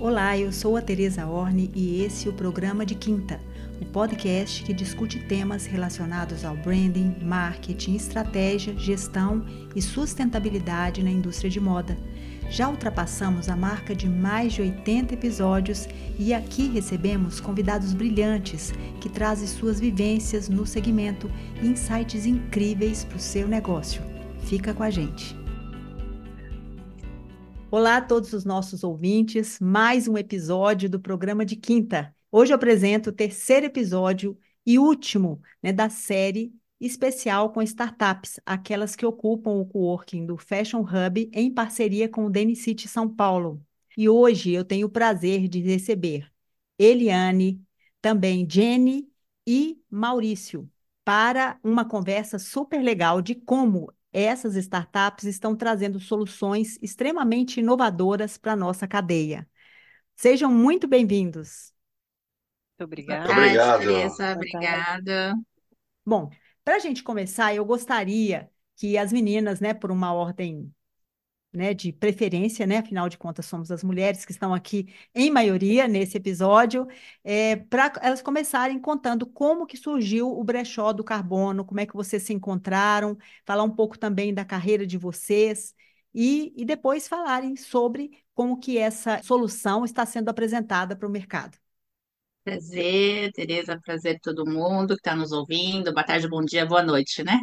Olá, eu sou a Teresa Orne e esse é o programa de Quinta, o podcast que discute temas relacionados ao branding, marketing, estratégia, gestão e sustentabilidade na indústria de moda. Já ultrapassamos a marca de mais de 80 episódios e aqui recebemos convidados brilhantes que trazem suas vivências no segmento e insights incríveis para o seu negócio. Fica com a gente. Olá a todos os nossos ouvintes, mais um episódio do programa de quinta. Hoje eu apresento o terceiro episódio e último né, da série especial com startups, aquelas que ocupam o coworking do Fashion Hub em parceria com o Denicity São Paulo. E hoje eu tenho o prazer de receber Eliane, também Jenny e Maurício para uma conversa super legal de como essas startups estão trazendo soluções extremamente inovadoras para a nossa cadeia. Sejam muito bem-vindos. Muito obrigada. Obrigado. Teresa, obrigada. Bom, para a gente começar, eu gostaria que as meninas, né, por uma ordem né, de preferência, né? Afinal de contas, somos as mulheres que estão aqui em maioria nesse episódio, é, para elas começarem contando como que surgiu o brechó do carbono, como é que vocês se encontraram, falar um pouco também da carreira de vocês e, e depois falarem sobre como que essa solução está sendo apresentada para o mercado. Prazer, Tereza, prazer todo mundo que está nos ouvindo. Boa tarde, bom dia, boa noite, né?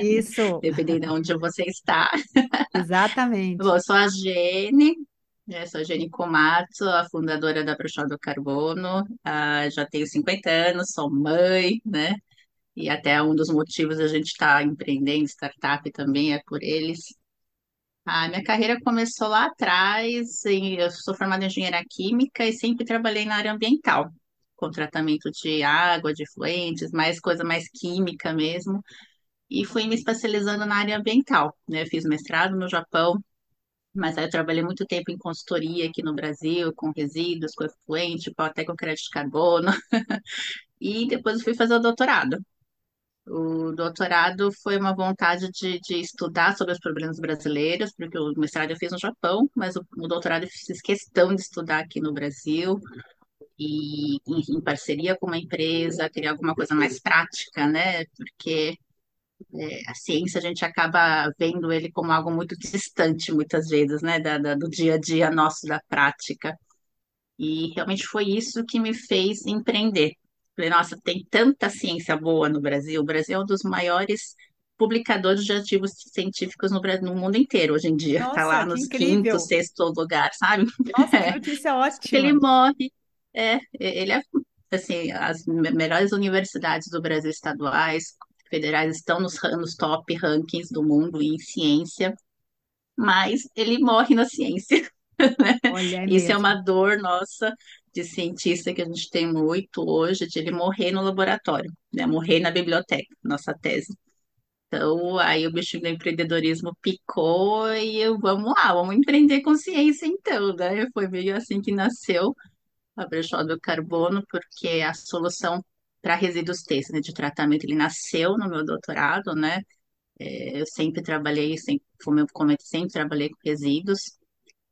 Isso. Dependendo de onde você está. Exatamente. Bom, eu sou a Gene, né? Sou a Gene Komatsu, a fundadora da Brochó do Carbono. Ah, já tenho 50 anos, sou mãe, né? E até um dos motivos a gente estar tá empreendendo startup também é por eles. A minha carreira começou lá atrás, eu sou formada em engenharia química e sempre trabalhei na área ambiental com tratamento de água, de fluentes, mais coisa mais química mesmo. E fui me especializando na área ambiental, né? fiz mestrado no Japão, mas aí eu trabalhei muito tempo em consultoria aqui no Brasil, com resíduos, com efluente, até com crédito de carbono. e depois fui fazer o doutorado. O doutorado foi uma vontade de, de, estudar sobre os problemas brasileiros, porque o mestrado eu fiz no Japão, mas o, o doutorado eu fiz questão de estudar aqui no Brasil, e em, em parceria com uma empresa, criar alguma coisa mais prática, né? Porque é, a ciência a gente acaba vendo ele como algo muito distante muitas vezes, né? Da, da, do dia a dia nosso, da prática. E realmente foi isso que me fez empreender. Falei, nossa, tem tanta ciência boa no Brasil. O Brasil é um dos maiores publicadores de artigos científicos no, no mundo inteiro hoje em dia. Está lá nos quinto, sexto lugar, sabe? Nossa, que notícia ótima. Ele morre é, ele é assim, as melhores universidades do Brasil estaduais, federais estão nos, nos top rankings do mundo em ciência, mas ele morre na ciência. Né? Olha, é Isso mesmo. é uma dor nossa de cientista que a gente tem muito hoje, de ele morrer no laboratório, né? morrer na biblioteca, nossa tese. Então, aí o bichinho do empreendedorismo picou e eu, vamos lá, vamos empreender com ciência então, né? Foi meio assim que nasceu a brechó do carbono, porque a solução para resíduos têxteis né, de tratamento, ele nasceu no meu doutorado, né? É, eu sempre trabalhei, sempre, como eu comentei, sempre trabalhei com resíduos,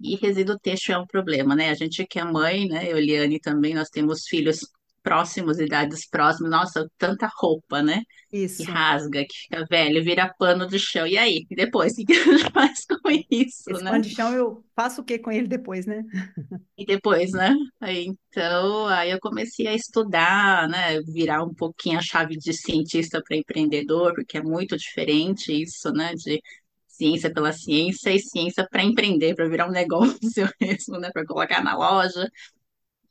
e resíduo têxtil é um problema, né? A gente que é mãe, né? Eu, Eliane, também, nós temos filhos próximos, idades próximas, nossa, tanta roupa, né? Isso. Que rasga, que fica velho, vira pano de chão. E aí? E depois? O que a gente faz com isso, Esse né? pano de chão eu faço o que com ele depois, né? E depois, né? Aí, então, aí eu comecei a estudar, né? Virar um pouquinho a chave de cientista para empreendedor, porque é muito diferente isso, né? De ciência pela ciência e ciência para empreender, para virar um negócio mesmo, né? Para colocar na loja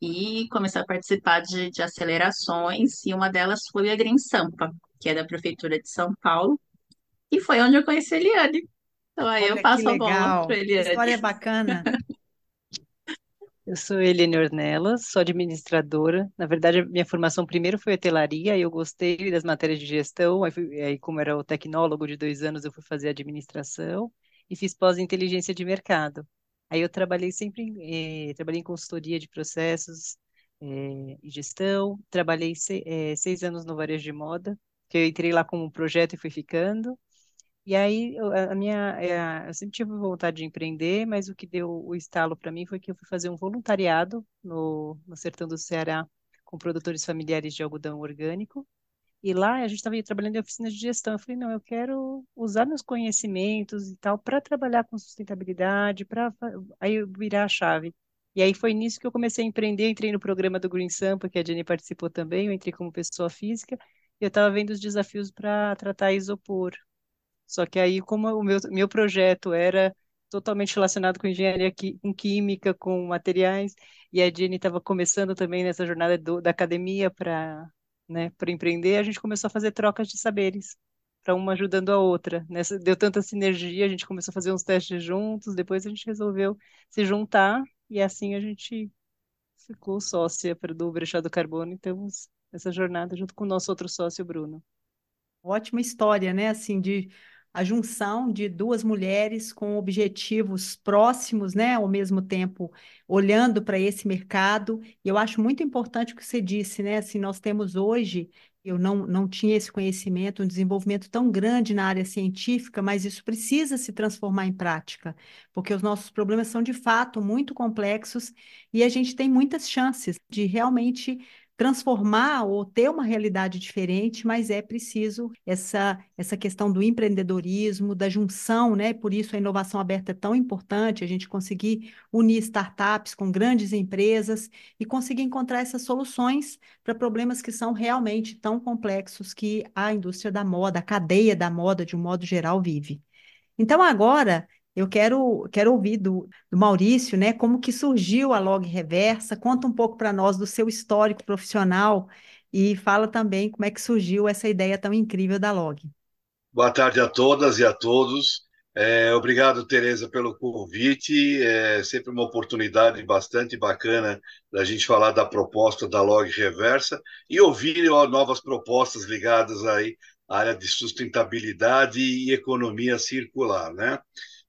e começar a participar de, de acelerações, e uma delas foi a Green Sampa, que é da Prefeitura de São Paulo, e foi onde eu conheci a Eliane. Então aí Olha eu passo a bola legal. para a Eliane. História bacana. Eu sou Eliane Ornelas, sou administradora. Na verdade, minha formação primeiro foi hotelaria, e eu gostei das matérias de gestão. Aí, fui, aí, como era o tecnólogo de dois anos, eu fui fazer administração e fiz pós inteligência de mercado. Aí eu trabalhei sempre, eh, trabalhei em consultoria de processos eh, e gestão, trabalhei se, eh, seis anos no varejo de moda, que eu entrei lá como projeto e fui ficando. E aí, a minha, eu sempre tive vontade de empreender, mas o que deu o estalo para mim foi que eu fui fazer um voluntariado no, no sertão do Ceará com produtores familiares de algodão orgânico. E lá a gente estava trabalhando em oficina de gestão. Eu falei, não, eu quero usar meus conhecimentos e tal para trabalhar com sustentabilidade, para aí virar a chave. E aí foi nisso que eu comecei a empreender, entrei no programa do Green Sampa, que a Jenny participou também, eu entrei como pessoa física, e eu estava vendo os desafios para tratar isopor. Só que aí, como o meu, meu projeto era totalmente relacionado com engenharia, com química, com materiais, e a Jenny estava começando também nessa jornada do, da academia para né, para empreender, a gente começou a fazer trocas de saberes, para uma ajudando a outra. Nessa, deu tanta sinergia, a gente começou a fazer uns testes juntos, depois a gente resolveu se juntar, e assim a gente ficou sócia do Brechado Carbono, e temos essa jornada junto com o nosso outro sócio, Bruno. Ótima história, né? Assim, de a junção de duas mulheres com objetivos próximos, né, ao mesmo tempo olhando para esse mercado. E eu acho muito importante o que você disse, né? Assim, nós temos hoje, eu não, não tinha esse conhecimento, um desenvolvimento tão grande na área científica, mas isso precisa se transformar em prática, porque os nossos problemas são de fato muito complexos e a gente tem muitas chances de realmente transformar ou ter uma realidade diferente, mas é preciso essa, essa questão do empreendedorismo, da junção, né? Por isso a inovação aberta é tão importante, a gente conseguir unir startups com grandes empresas e conseguir encontrar essas soluções para problemas que são realmente tão complexos que a indústria da moda, a cadeia da moda, de um modo geral, vive. Então, agora, eu quero, quero ouvir do, do Maurício, né, como que surgiu a Log Reversa, conta um pouco para nós do seu histórico profissional e fala também como é que surgiu essa ideia tão incrível da Log. Boa tarde a todas e a todos. É, obrigado, Tereza, pelo convite. É sempre uma oportunidade bastante bacana da gente falar da proposta da Log Reversa e ouvir novas propostas ligadas aí à área de sustentabilidade e economia circular, né?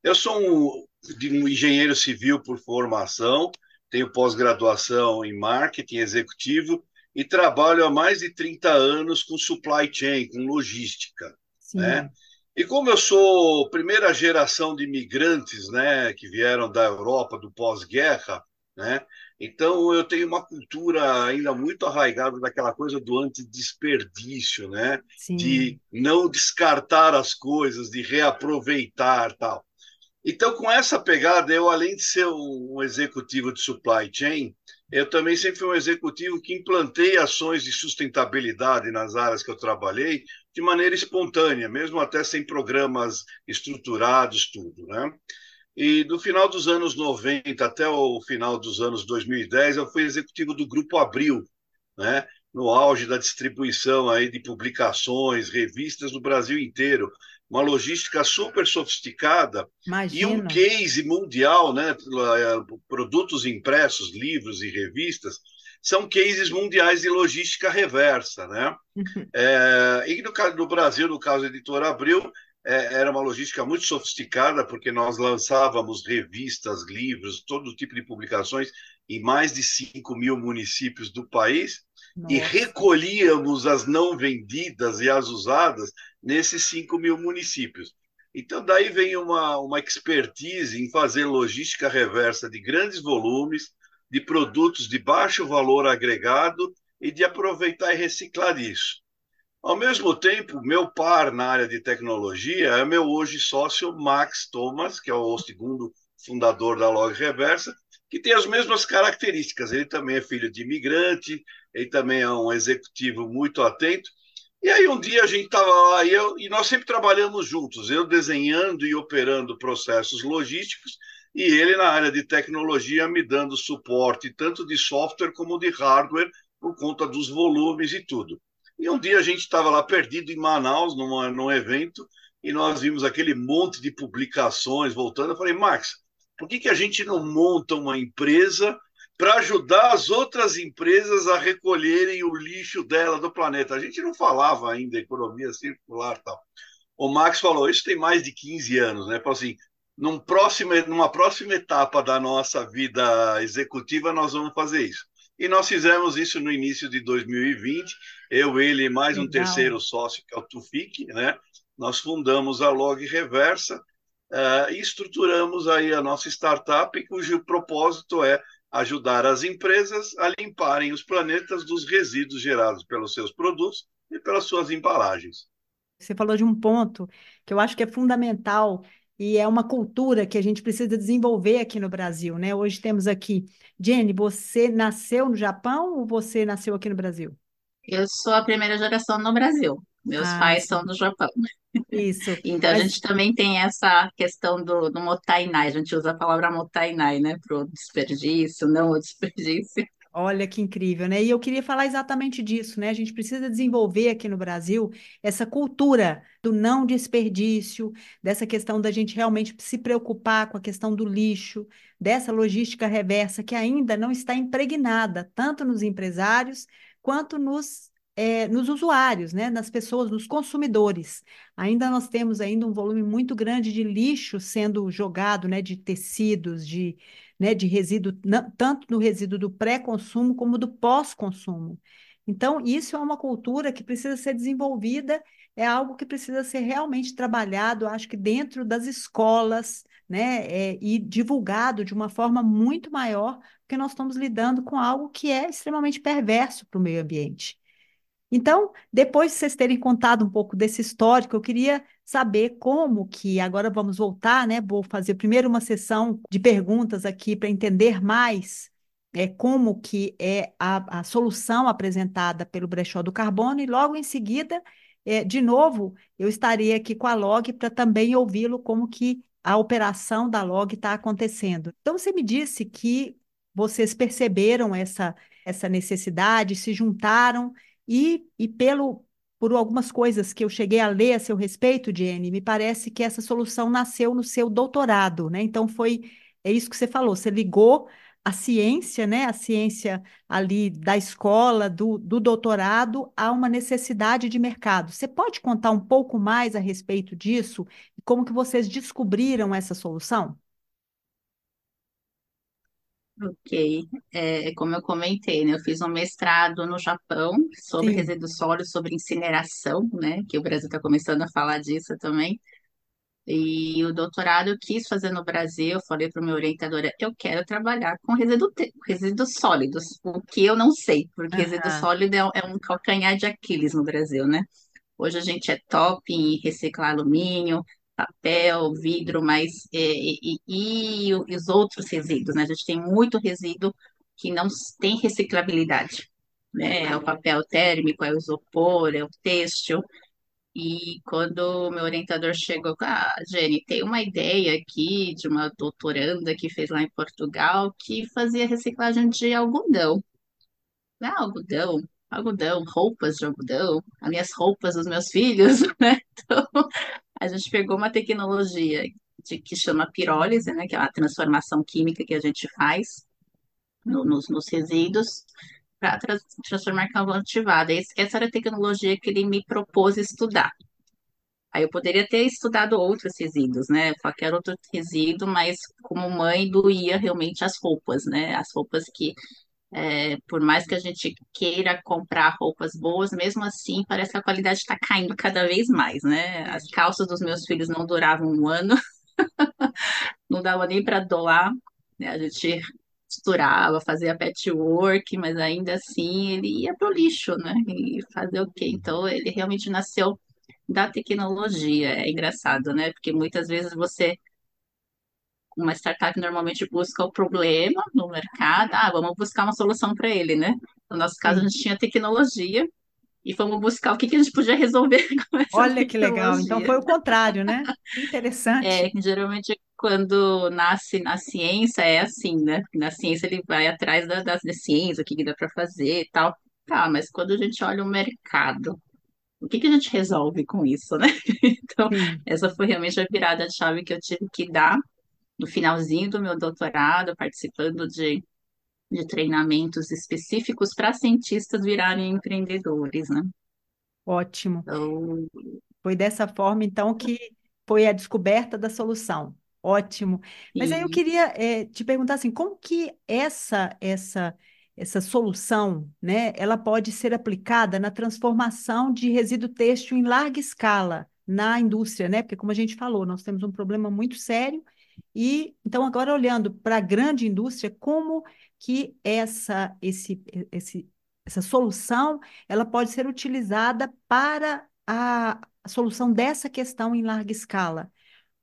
Eu sou um, um engenheiro civil por formação, tenho pós-graduação em marketing executivo e trabalho há mais de 30 anos com supply chain, com logística. Né? E como eu sou primeira geração de imigrantes né, que vieram da Europa do pós-guerra, né, então eu tenho uma cultura ainda muito arraigada daquela coisa do antidesperdício, né, de não descartar as coisas, de reaproveitar tal. Então, com essa pegada, eu, além de ser um executivo de supply chain, eu também sempre fui um executivo que implantei ações de sustentabilidade nas áreas que eu trabalhei de maneira espontânea, mesmo até sem programas estruturados, tudo, né? E do final dos anos 90 até o final dos anos 2010, eu fui executivo do Grupo Abril, né? no auge da distribuição aí de publicações, revistas no Brasil inteiro uma logística super sofisticada Imagina. e um case mundial, né? Produtos impressos, livros e revistas são cases mundiais de logística reversa, né? Uhum. É, e no caso do Brasil, no caso do Editor Abril, é, era uma logística muito sofisticada, porque nós lançávamos revistas, livros, todo tipo de publicações em mais de 5 mil municípios do país Nossa. e recolhíamos as não vendidas e as usadas nesses 5 mil municípios. Então, daí vem uma, uma expertise em fazer logística reversa de grandes volumes, de produtos de baixo valor agregado e de aproveitar e reciclar isso. Ao mesmo tempo, meu par na área de tecnologia é meu hoje sócio Max Thomas, que é o segundo fundador da Log Reversa, que tem as mesmas características. Ele também é filho de imigrante, ele também é um executivo muito atento e aí um dia a gente estava lá e, eu, e nós sempre trabalhamos juntos, eu desenhando e operando processos logísticos e ele na área de tecnologia me dando suporte tanto de software como de hardware por conta dos volumes e tudo. E um dia a gente estava lá perdido em Manaus, numa, num evento, e nós vimos aquele monte de publicações voltando. Eu falei, Max, por que, que a gente não monta uma empresa para ajudar as outras empresas a recolherem o lixo dela do planeta. A gente não falava ainda economia circular tal. O Max falou, isso tem mais de 15 anos, né? Falou assim, num próximo, numa próxima etapa da nossa vida executiva, nós vamos fazer isso. E nós fizemos isso no início de 2020, eu, ele e mais Legal. um terceiro sócio, que é o Tufik, né? nós fundamos a Log Reversa uh, e estruturamos aí a nossa startup, cujo propósito é ajudar as empresas a limparem os planetas dos resíduos gerados pelos seus produtos e pelas suas embalagens. Você falou de um ponto que eu acho que é fundamental e é uma cultura que a gente precisa desenvolver aqui no Brasil, né? Hoje temos aqui, Jenny, você nasceu no Japão ou você nasceu aqui no Brasil? Eu sou a primeira geração no Brasil. Meus ah, pais são do Japão. Isso. então Mas... a gente também tem essa questão do, do motainai, a gente usa a palavra motainai, né, para o desperdício, não o desperdício. Olha que incrível, né? E eu queria falar exatamente disso, né? A gente precisa desenvolver aqui no Brasil essa cultura do não desperdício, dessa questão da gente realmente se preocupar com a questão do lixo, dessa logística reversa que ainda não está impregnada tanto nos empresários quanto nos é, nos usuários, né, nas pessoas, nos consumidores. Ainda nós temos ainda um volume muito grande de lixo sendo jogado, né, de tecidos, de, né, de resíduo, tanto no resíduo do pré-consumo como do pós-consumo. Então, isso é uma cultura que precisa ser desenvolvida, é algo que precisa ser realmente trabalhado, acho que dentro das escolas, né, é, e divulgado de uma forma muito maior, porque nós estamos lidando com algo que é extremamente perverso para o meio ambiente. Então, depois de vocês terem contado um pouco desse histórico, eu queria saber como que, agora vamos voltar, né? Vou fazer primeiro uma sessão de perguntas aqui para entender mais é, como que é a, a solução apresentada pelo brechó do carbono e logo em seguida, é, de novo, eu estarei aqui com a Log para também ouvi-lo como que a operação da Log está acontecendo. Então, você me disse que vocês perceberam essa, essa necessidade, se juntaram e, e pelo, por algumas coisas que eu cheguei a ler a seu respeito, Jenny, me parece que essa solução nasceu no seu doutorado, né? Então foi é isso que você falou, você ligou a ciência, né? A ciência ali da escola, do, do doutorado, a uma necessidade de mercado. Você pode contar um pouco mais a respeito disso e como que vocês descobriram essa solução? Ok, é, como eu comentei, né, eu fiz um mestrado no Japão sobre Sim. resíduos sólidos, sobre incineração, né, que o Brasil está começando a falar disso também. E o doutorado eu quis fazer no Brasil, eu falei para o meu orientador, eu quero trabalhar com resíduo resíduos sólidos, o que eu não sei, porque resíduo sólido é, é um calcanhar de Aquiles no Brasil, né? Hoje a gente é top em reciclar alumínio, papel, vidro, mas é, e, e, e, os outros resíduos, né? A gente tem muito resíduo que não tem reciclabilidade, né? É o papel térmico, é o isopor, é o têxtil. E quando o meu orientador chegou, ah, Jenny, tem uma ideia aqui de uma doutoranda que fez lá em Portugal que fazia reciclagem de algodão. Ah, algodão, algodão, roupas de algodão, as minhas roupas dos meus filhos, né? Então, a gente pegou uma tecnologia de, que chama pirólise, né, que é a transformação química que a gente faz no, nos, nos resíduos, para tra transformar carvão ativado. Essa era a tecnologia que ele me propôs estudar. Aí eu poderia ter estudado outros resíduos, né? Qualquer outro resíduo, mas como mãe doía realmente as roupas, né? As roupas que é, por mais que a gente queira comprar roupas boas, mesmo assim parece que a qualidade está caindo cada vez mais, né? As calças dos meus filhos não duravam um ano, não dava nem para doar, né? A gente costurava, fazia patchwork, mas ainda assim ele ia para o lixo, né? E fazer o quê? Então ele realmente nasceu da tecnologia. É engraçado, né? Porque muitas vezes você uma startup normalmente busca o problema no mercado, ah, vamos buscar uma solução para ele, né? No nosso caso, a gente tinha tecnologia e fomos buscar o que, que a gente podia resolver com essa Olha que legal, então foi o contrário, né? Interessante. É, geralmente quando nasce na ciência é assim, né? Na ciência ele vai atrás da, da, da ciência, o que, que dá para fazer e tal. Tá, mas quando a gente olha o mercado, o que, que a gente resolve com isso, né? Então, Sim. essa foi realmente a virada de chave que eu tive que dar no finalzinho do meu doutorado, participando de, de treinamentos específicos para cientistas virarem empreendedores, né? Ótimo. Então... Foi dessa forma, então, que foi a descoberta da solução. Ótimo. Mas aí eu queria é, te perguntar assim, como que essa essa essa solução, né, ela pode ser aplicada na transformação de resíduo têxtil em larga escala, na indústria, né? Porque, como a gente falou, nós temos um problema muito sério. E então, agora olhando para a grande indústria, como que essa, esse, esse, essa solução ela pode ser utilizada para a, solução dessa questão em larga escala?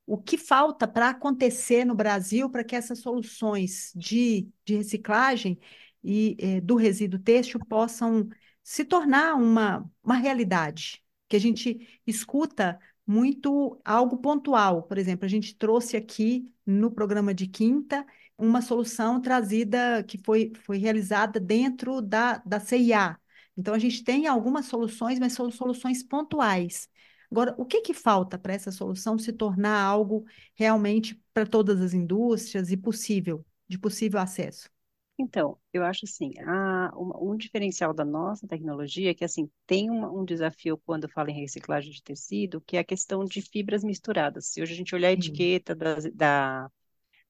O que falta para acontecer no Brasil para que essas soluções de, de reciclagem e eh, do resíduo têxtil possam se tornar uma, uma realidade? Que a gente escuta muito algo pontual. Por exemplo, a gente trouxe aqui no programa de quinta uma solução trazida que foi, foi realizada dentro da, da CIA. Então, a gente tem algumas soluções, mas são soluções pontuais. Agora, o que, que falta para essa solução se tornar algo realmente para todas as indústrias e possível, de possível acesso? Então, eu acho assim, a, um, um diferencial da nossa tecnologia é que assim tem um, um desafio quando fala em reciclagem de tecido, que é a questão de fibras misturadas. Se hoje a gente olhar a etiqueta da, da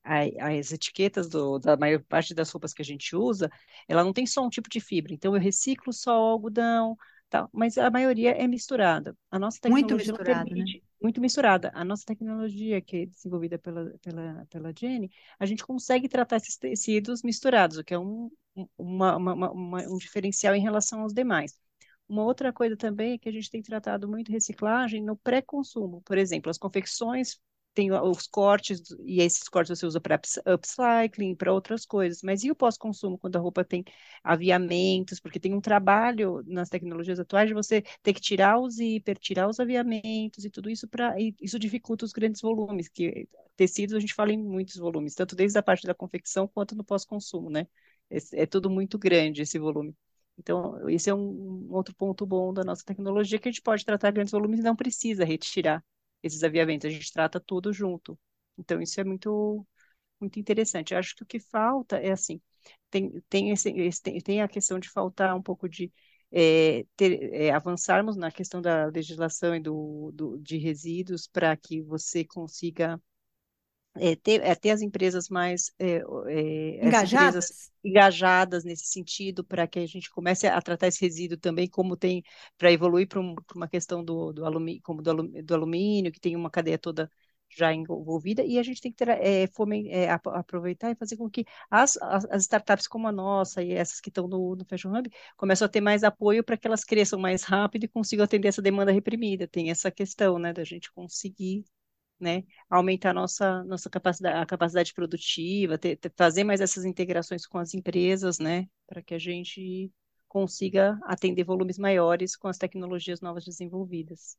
as etiquetas do, da maior parte das roupas que a gente usa, ela não tem só um tipo de fibra. Então, eu reciclo só o algodão, tal, mas a maioria é misturada. A nossa tecnologia muito misturada, permite, né? Muito misturada. A nossa tecnologia, que é desenvolvida pela, pela, pela Jenny, a gente consegue tratar esses tecidos misturados, o que é um, uma, uma, uma, um diferencial em relação aos demais. Uma outra coisa também é que a gente tem tratado muito reciclagem no pré-consumo. Por exemplo, as confecções tem os cortes, e esses cortes você usa para upcycling, para outras coisas. Mas e o pós-consumo, quando a roupa tem aviamentos? Porque tem um trabalho nas tecnologias atuais de você ter que tirar o zíper, tirar os aviamentos e tudo isso para. Isso dificulta os grandes volumes, que tecidos a gente fala em muitos volumes, tanto desde a parte da confecção quanto no pós-consumo, né? É, é tudo muito grande esse volume. Então, esse é um, outro ponto bom da nossa tecnologia, que a gente pode tratar grandes volumes e não precisa retirar esses aviamentos, a gente trata tudo junto. Então, isso é muito, muito interessante. Eu acho que o que falta é assim, tem, tem, esse, tem, tem a questão de faltar um pouco de é, ter, é, avançarmos na questão da legislação e do, do de resíduos para que você consiga é, ter, é, ter as empresas mais é, é engajadas? engajadas nesse sentido, para que a gente comece a tratar esse resíduo também como tem para evoluir para um, uma questão do, do, alumínio, como do, alumínio, do alumínio, que tem uma cadeia toda já envolvida, e a gente tem que ter, é, fome, é, aproveitar e fazer com que as, as, as, startups como a nossa e essas que estão no, no Fashion Hub comecem a ter mais apoio para que elas cresçam mais rápido e consigam atender essa demanda reprimida. Tem essa questão, né, da gente conseguir né, aumentar a nossa, nossa capacidade, a capacidade produtiva, ter, ter, fazer mais essas integrações com as empresas, né, para que a gente consiga atender volumes maiores com as tecnologias novas desenvolvidas.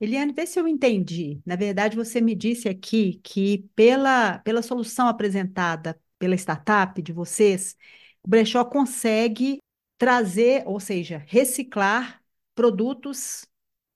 Eliane, vê se eu entendi. Na verdade, você me disse aqui que pela, pela solução apresentada pela startup de vocês, o brechó consegue trazer, ou seja, reciclar produtos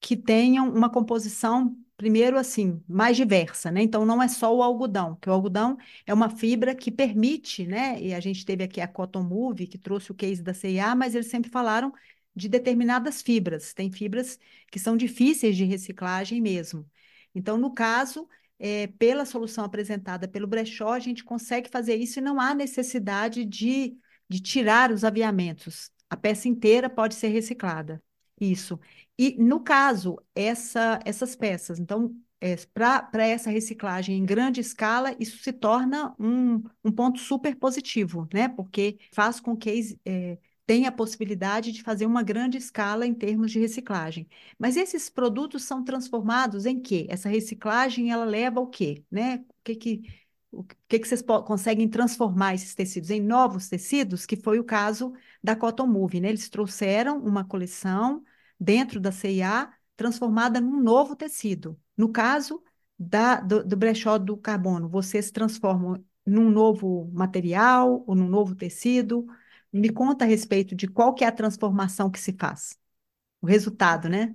que tenham uma composição primeiro, assim, mais diversa, né? Então, não é só o algodão, que o algodão é uma fibra que permite, né? E a gente teve aqui a Cotton Move, que trouxe o case da CIA, mas eles sempre falaram de determinadas fibras. Tem fibras que são difíceis de reciclagem mesmo. Então, no caso, é, pela solução apresentada pelo brechó, a gente consegue fazer isso e não há necessidade de, de tirar os aviamentos. A peça inteira pode ser reciclada. Isso. E, no caso, essa, essas peças, então, é, para essa reciclagem em grande escala, isso se torna um, um ponto super positivo, né? Porque faz com que é, tenha a possibilidade de fazer uma grande escala em termos de reciclagem. Mas esses produtos são transformados em quê? Essa reciclagem, ela leva ao quê? Né? O que que, o que, que vocês conseguem transformar esses tecidos em novos tecidos, que foi o caso da Cotton Move, né? Eles trouxeram uma coleção dentro da CIA transformada num novo tecido. No caso da, do, do brechó do carbono, vocês transformam num novo material ou num novo tecido? Me conta a respeito de qual que é a transformação que se faz. O resultado, né?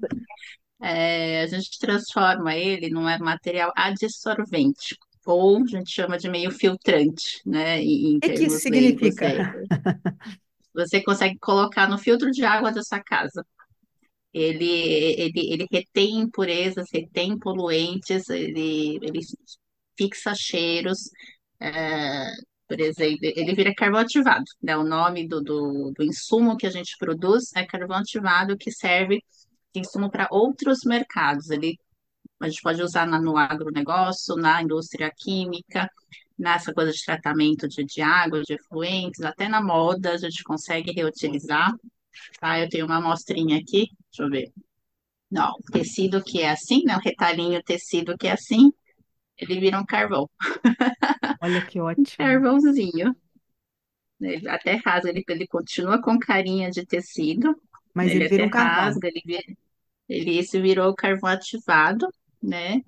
É, a gente transforma ele num material adsorvente, ou a gente chama de meio filtrante, né? Em, o que, que isso significa? Você consegue colocar no filtro de água da sua casa ele, ele, ele retém impurezas, retém poluentes, ele, ele fixa cheiros, é, por exemplo, ele vira carvão ativado, né? O nome do, do, do insumo que a gente produz é carvão ativado que serve insumo para outros mercados. Ele, a gente pode usar na, no agronegócio, na indústria química, nessa coisa de tratamento de, de água, de efluentes, até na moda a gente consegue reutilizar. Tá? Eu tenho uma amostrinha aqui, deixa eu ver. Não, tecido que é assim, né? O retalhinho tecido que é assim, ele vira um carvão. Olha que ótimo. Carvãozinho. Ele até rasga, ele, ele continua com carinha de tecido, Mas ele ele vira até um carvão. rasga, ele, vira- ele esse virou o carvão ativado, né?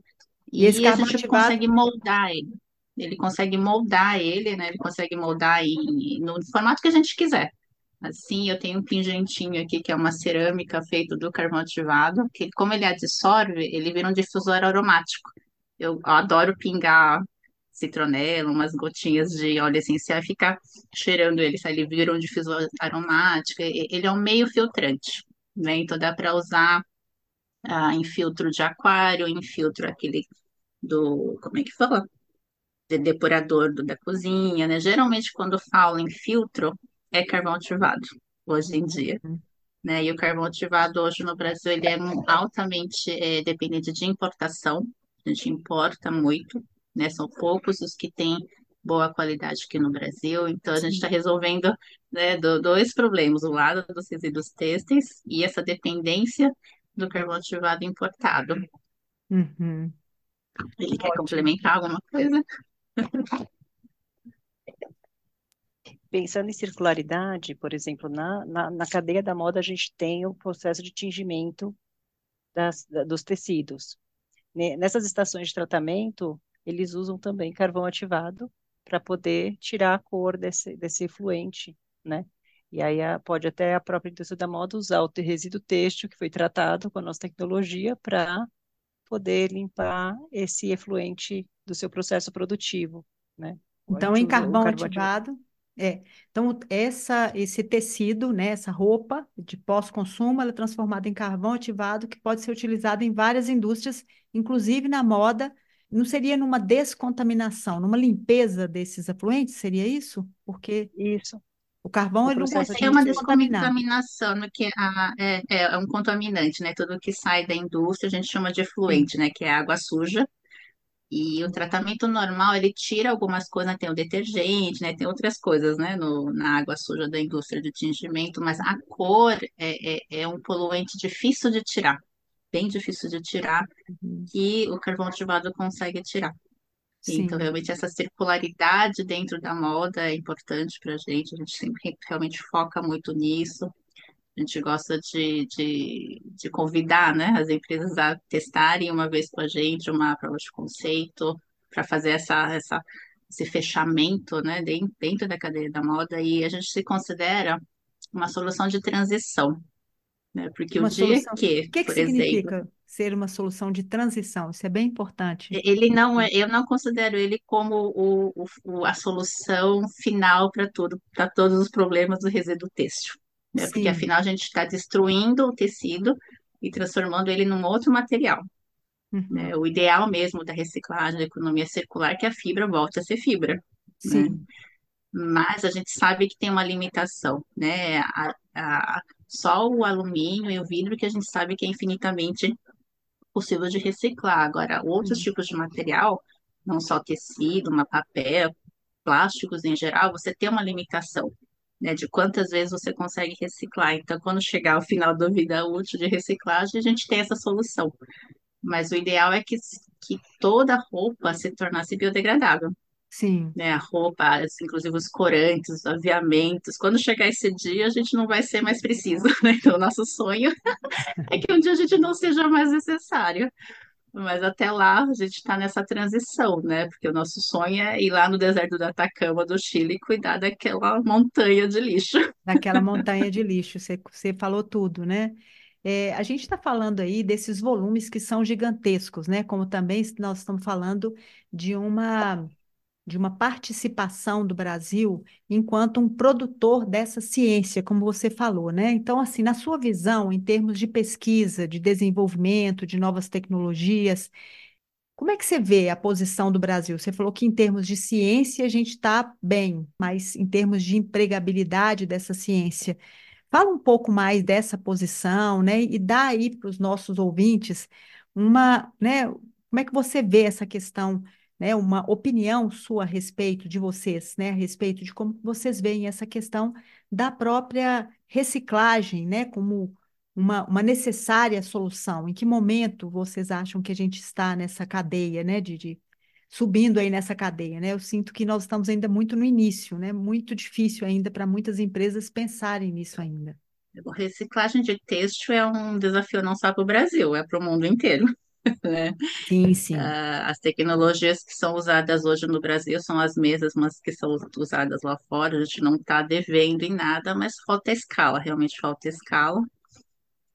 E esse E a carvão gente ativado, consegue moldar ele. Ele consegue moldar ele, né? Ele consegue moldar em, no formato que a gente quiser. Assim, eu tenho um pingentinho aqui que é uma cerâmica feito do carvão ativado, que como ele absorve, ele vira um difusor aromático. Eu adoro pingar citronela, umas gotinhas de óleo essencial e ficar cheirando ele, sabe? Ele vira um difusor aromático. Ele é um meio filtrante, né? Então dá para usar ah, em filtro de aquário, em filtro aquele do, como é que fala? De depurador do, da cozinha, né? Geralmente quando falo em filtro é carvão ativado, hoje em dia né? E o carvão ativado hoje no Brasil ele é altamente é, dependente de importação. A gente importa muito, né? São poucos os que têm boa qualidade aqui no Brasil. Então a gente está resolvendo, né, do- dois problemas: o lado dos resíduos têxteis e essa dependência do carvão ativado importado. Uhum. Ele quer Ótimo. complementar alguma coisa? Pensando em circularidade, por exemplo, na, na, na cadeia da moda a gente tem o processo de tingimento das, da- dos tecidos. Ne- Nessas estações de tratamento, eles usam também carvão ativado para poder tirar a cor desse, desse efluente, né? E aí a- pode até a própria indústria da moda usar o resíduo têxtil que foi tratado com a nossa tecnologia para poder limpar esse efluente do seu processo produtivo, né? Então, em carvão carvão ativado. ativado, é. Então, essa, esse tecido, né, essa roupa de pós-consumo, ela é transformada em carvão ativado que pode ser utilizado em várias indústrias, inclusive na moda. Não seria numa descontaminação, numa limpeza desses afluentes? Seria isso? Porque Isso, o carvão ele não processo É consegue uma descontaminação, que a, é, é é um contaminante, né? Tudo que sai da indústria a gente chama de efluente, né? Que é água suja. E o tratamento normal, ele tira algumas coisas, né? tem o detergente, né? Tem outras coisas, né? No, na água suja da indústria de tingimento, mas a cor é, é, é um poluente difícil de tirar, bem difícil de tirar, Uhum. que o carvão ativado consegue tirar. Então, Sim. realmente, essa circularidade dentro da moda é importante para a gente, a gente sempre realmente foca muito nisso. A gente gosta de, de, de convidar, né, as empresas a testarem uma vez com a gente uma prova de conceito para fazer essa, essa, esse fechamento, né, den- dentro da cadeia da moda e a gente se considera uma solução de transição, né, porque o Uma dia solução. O que, que que exemplo, significa ser uma solução de transição? Isso é bem importante. ele não é, eu não considero ele como o, o, o- a solução final para tudo, para todos os problemas do resíduo têxtil, né? Porque afinal a gente está destruindo o tecido e transformando ele num outro material, Uhum. né? O ideal mesmo da reciclagem, da economia circular, é que a fibra volte a ser fibra, né? Sim. Mas a gente sabe que tem uma limitação, né? A, a, só o alumínio e o vidro que a gente sabe que é infinitamente possível de reciclar. Agora, outros Sim. tipos de material, não só tecido, mas papel, plásticos em geral, você tem uma limitação, né, de quantas vezes você consegue reciclar. Então, quando chegar ao final da vida útil de reciclagem, a gente tem essa solução. Mas o ideal é que, que toda roupa se tornasse biodegradável. Sim. Né, a roupa, inclusive os corantes, os aviamentos. Quando chegar esse dia, a gente não vai ser mais preciso, né? Então, o nosso sonho é que um dia a gente não seja mais necessário. Mas até lá a gente está nessa transição, né? Porque o nosso sonho é ir lá no deserto do Atacama, do Chile, e cuidar daquela montanha de lixo. daquela montanha de lixo. Você, você falou tudo, né? É, a gente está falando aí desses volumes que são gigantescos, né? Como também nós estamos falando de uma de uma participação do Brasil enquanto um produtor dessa ciência, como você falou, né? Então, assim, na sua visão, em termos de pesquisa, de desenvolvimento, de novas tecnologias, como é que você vê a posição do Brasil? Você falou que em termos de ciência a gente está bem, mas em termos de empregabilidade dessa ciência, Fala um pouco mais dessa posição, né? E dá aí para os nossos ouvintes uma, né? Como é que você vê essa questão, né? Uma opinião sua a respeito de vocês, né? A respeito de como vocês veem essa questão da própria reciclagem, né? Como uma, uma necessária solução. Em que momento vocês acham que a gente está nessa cadeia, né? De, de subindo aí nessa cadeia, né? Eu sinto que nós estamos ainda muito no início, né? Muito difícil ainda para muitas empresas pensarem nisso ainda. Reciclagem de têxtil é um desafio não só para o Brasil, é para o mundo inteiro. Né? Sim, sim. Uh, as tecnologias que são usadas hoje no Brasil são as mesmas que são usadas lá fora. A gente não está devendo em nada, mas falta escala, realmente falta escala.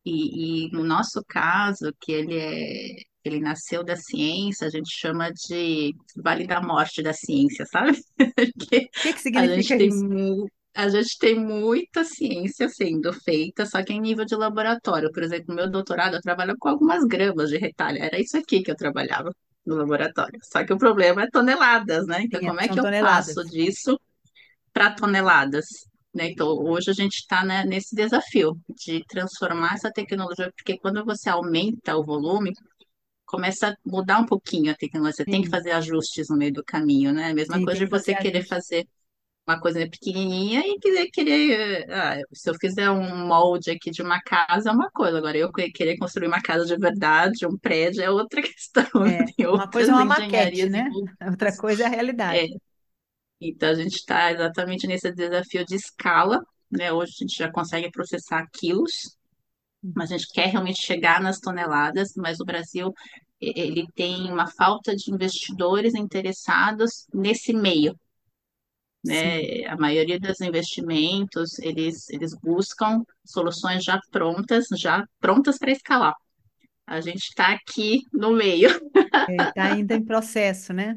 E, e, no nosso caso, que ele é, ele nasceu da ciência, a gente chama de Vale da Morte da ciência, sabe? O que, que significa a isso? Tem, a gente tem muita ciência sendo feita, só que em nível de laboratório. Por exemplo, no meu doutorado eu trabalho com algumas gramas de retalho. Era isso aqui que eu trabalhava no laboratório. Só que o problema é toneladas, né? Então, Sim, como é que eu toneladas. passo disso para toneladas? Né? Então, hoje a gente está né, nesse desafio de transformar essa tecnologia, porque quando você aumenta o volume, começa a mudar um pouquinho a tecnologia. Você tem que fazer ajustes no meio do caminho, né? A mesma sim, coisa de você querer fazer uma coisa pequenininha e querer, querer ah, se eu fizer um molde aqui de uma casa é uma coisa, agora eu querer construir uma casa de verdade, um prédio é outra questão, É, uma coisa é uma maquete, né? Outra coisa é a É, realidade. então a gente está exatamente nesse desafio de escala, né? Hoje a gente já consegue processar quilos, mas a gente quer realmente chegar nas toneladas, mas o Brasil ele tem uma falta de investidores interessados nesse meio, Sim, né? A maioria dos investimentos, eles, eles buscam soluções já prontas, já prontas para escalar. A gente está aqui no meio, está ainda em processo, né?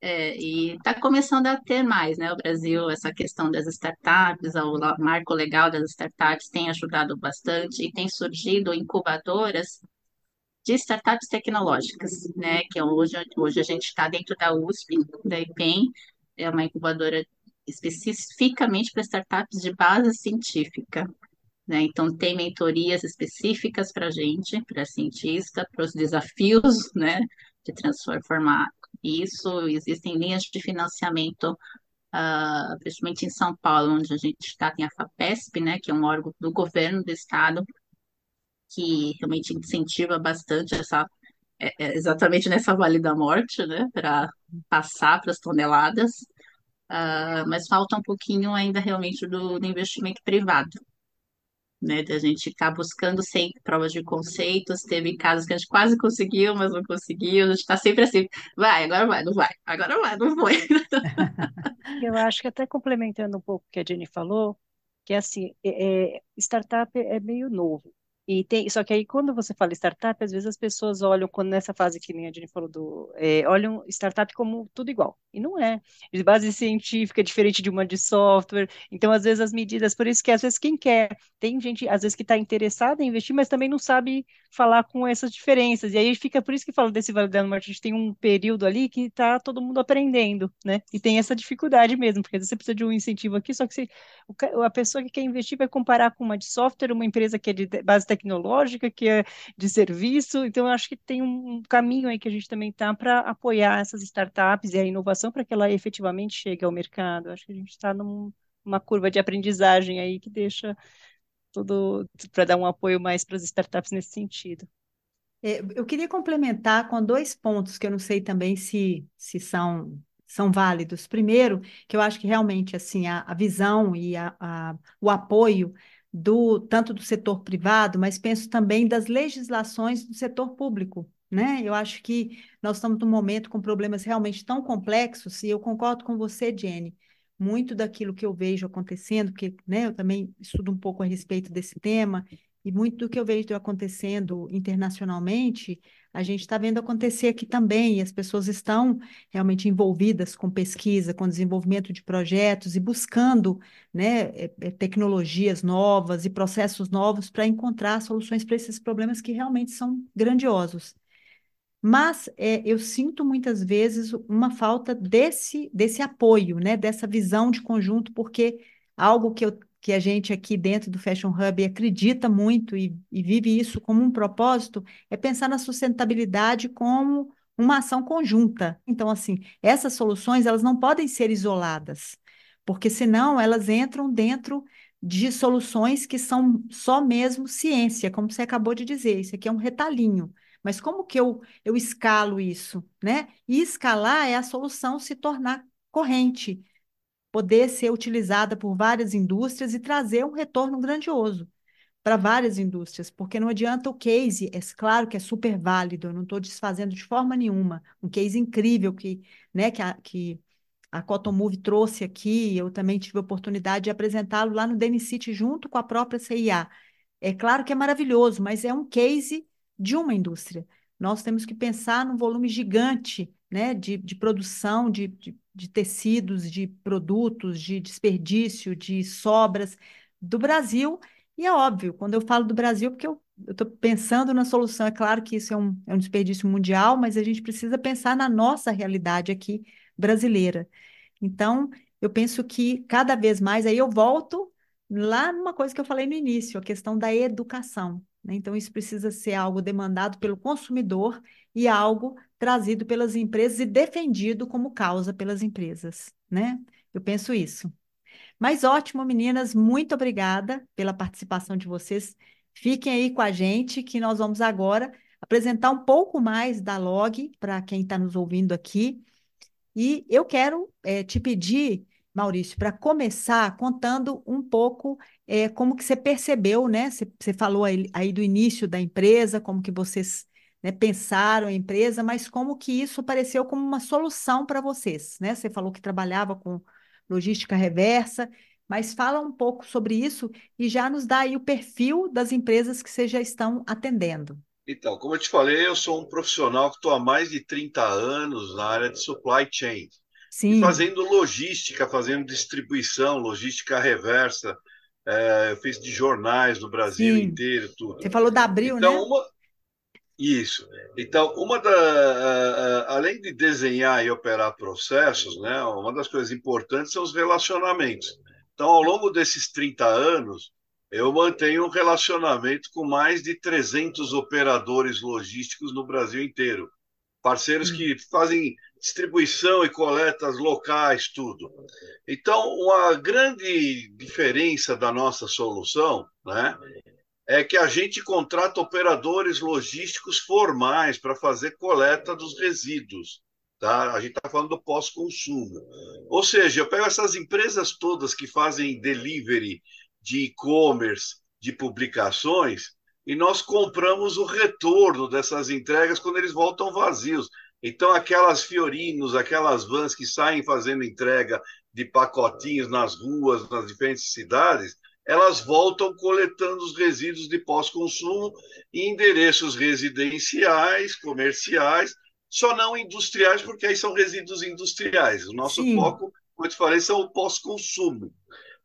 é, e está começando a ter mais, né? O Brasil, essa questão das startups, o marco legal das startups tem ajudado bastante e tem surgido incubadoras de startups tecnológicas, né? Que é hoje, hoje a gente está dentro da USP, da IPEM, é uma incubadora especificamente para startups de base científica, né? Então tem mentorias específicas para a gente, para cientista, para os desafios, né? De transformar isso. Existem linhas de financiamento, uh, principalmente em São Paulo, onde a gente está, tem a FAPESP, né? Que é um órgão do governo do estado que realmente incentiva bastante essa é, é exatamente nessa Vale da Morte, né, para passar para as toneladas, Ah, mas falta um pouquinho ainda realmente do, do investimento privado, né, da gente estar buscando sempre provas de conceitos, teve casos que a gente quase conseguiu, mas não conseguiu, a gente está sempre assim, vai, agora vai, não vai, agora vai, não foi. Eu acho que até complementando um pouco o que a Jenny falou, que assim, é, é, startup é meio novo. E tem, só que aí quando você fala startup, às vezes as pessoas olham, quando nessa fase que nem a Jenny falou do, é, olham startup como tudo igual. E não é. De base científica, diferente de uma de software. Então, às vezes as medidas, por isso que às vezes quem quer, tem gente às vezes que está interessada em investir, mas também não sabe falar com essas diferenças. E aí fica por isso que falo desse Vale do Norte, a gente tem um período ali que está todo mundo aprendendo, né? E tem essa dificuldade mesmo, porque você precisa de um incentivo aqui, só que você, a pessoa que quer investir vai comparar com uma de software, uma empresa que é de base tecnológica, que é de serviço. Então, eu acho que tem um caminho aí que a gente também está para apoiar essas startups e a inovação para que ela efetivamente chegue ao mercado. Eu acho que a gente está numa curva de aprendizagem aí que deixa tudo para dar um apoio mais para as startups nesse sentido. É, eu queria complementar com dois pontos que eu não sei também se, se são, são válidos. Primeiro, que eu acho que realmente assim a, a visão e a, a, o apoio do tanto do setor privado, mas penso também das legislações do setor público. Né? Eu acho que nós estamos num momento com problemas realmente tão complexos, e eu concordo com você, Jenny, muito daquilo que eu vejo acontecendo, porque né, eu também estudo um pouco a respeito desse tema, e muito do que eu vejo acontecendo internacionalmente, a gente está vendo acontecer aqui também, e as pessoas estão realmente envolvidas com pesquisa, com desenvolvimento de projetos e buscando né, é, é, tecnologias novas e processos novos para encontrar soluções para esses problemas que realmente são grandiosos. Mas é, eu sinto muitas vezes uma falta desse, desse apoio, né, dessa visão de conjunto, porque algo que eu que a gente aqui dentro do Fashion Hub acredita muito e, e vive isso como um propósito, é pensar na sustentabilidade como uma ação conjunta. Então, assim, essas soluções elas não podem ser isoladas, porque senão elas entram dentro de soluções que são só mesmo ciência, como você acabou de dizer. Isso aqui é um retalhinho. Mas como que eu, eu escalo isso, né? E escalar é a solução se tornar corrente, poder ser utilizada por várias indústrias e trazer um retorno grandioso para várias indústrias, porque não adianta o case, é claro que é super válido, eu não estou desfazendo de forma nenhuma, um case incrível que, né, que a, que a Cotton Move trouxe aqui, eu também tive a oportunidade de apresentá-lo lá no Denis City junto com a própria CIA. É claro que é maravilhoso, mas é um case de uma indústria. Nós temos que pensar num volume gigante né, de, de produção de, de, de tecidos, de produtos, de desperdício, de sobras do Brasil e é óbvio, quando eu falo do Brasil, porque eu estou pensando na solução, é claro que isso é um, é um desperdício mundial, mas a gente precisa pensar na nossa realidade aqui brasileira. Então, eu penso que cada vez mais, aí eu volto lá numa coisa que eu falei no início, a questão da educação. Né? Então, isso precisa ser algo demandado pelo consumidor e algo trazido pelas empresas e defendido como causa pelas empresas. Né? Eu penso isso. Mas ótimo, meninas, muito obrigada pela participação de vocês. Fiquem aí com a gente, que nós vamos agora apresentar um pouco mais da log para quem está nos ouvindo aqui. E eu quero é, te pedir, Maurício, para começar contando um pouco é, como que você percebeu, né? Você, você falou aí, aí, do início da empresa, como que vocês né, pensaram a empresa, mas como que isso apareceu como uma solução para vocês, né? Você falou que trabalhava com logística reversa, mas fala um pouco sobre isso e já nos dá aí o perfil das empresas que vocês já estão atendendo. Então, como eu te falei, eu sou um profissional que estou há mais de 30 anos na área de supply chain. Sim. fazendo logística, fazendo distribuição, logística reversa. É, eu fiz de jornais no Brasil Sim. inteiro, tudo. Você falou da Abril, então, né? Uma, isso. Então, uma da, além de desenhar e operar processos, né, uma das coisas importantes são os relacionamentos. Então, ao longo desses 30 anos, eu mantenho um relacionamento com mais de 300 operadores logísticos no Brasil inteiro. Parceiros hum. que fazem distribuição e coletas locais, tudo. Então, uma grande diferença da nossa solução, né, é que a gente contrata operadores logísticos formais para fazer coleta dos resíduos. Tá? A gente está falando do pós-consumo. Ou seja, eu pego essas empresas todas que fazem delivery de e-commerce, de publicações, e nós compramos o retorno dessas entregas quando eles voltam vazios. Então, aquelas Fiorinos, aquelas vans que saem fazendo entrega de pacotinhos nas ruas, nas diferentes cidades, elas voltam coletando os resíduos de pós-consumo em endereços residenciais, comerciais, só não industriais, porque aí são resíduos industriais. O nosso Sim. foco, como eu te falei, são o pós-consumo.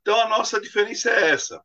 Então, a nossa diferença é essa.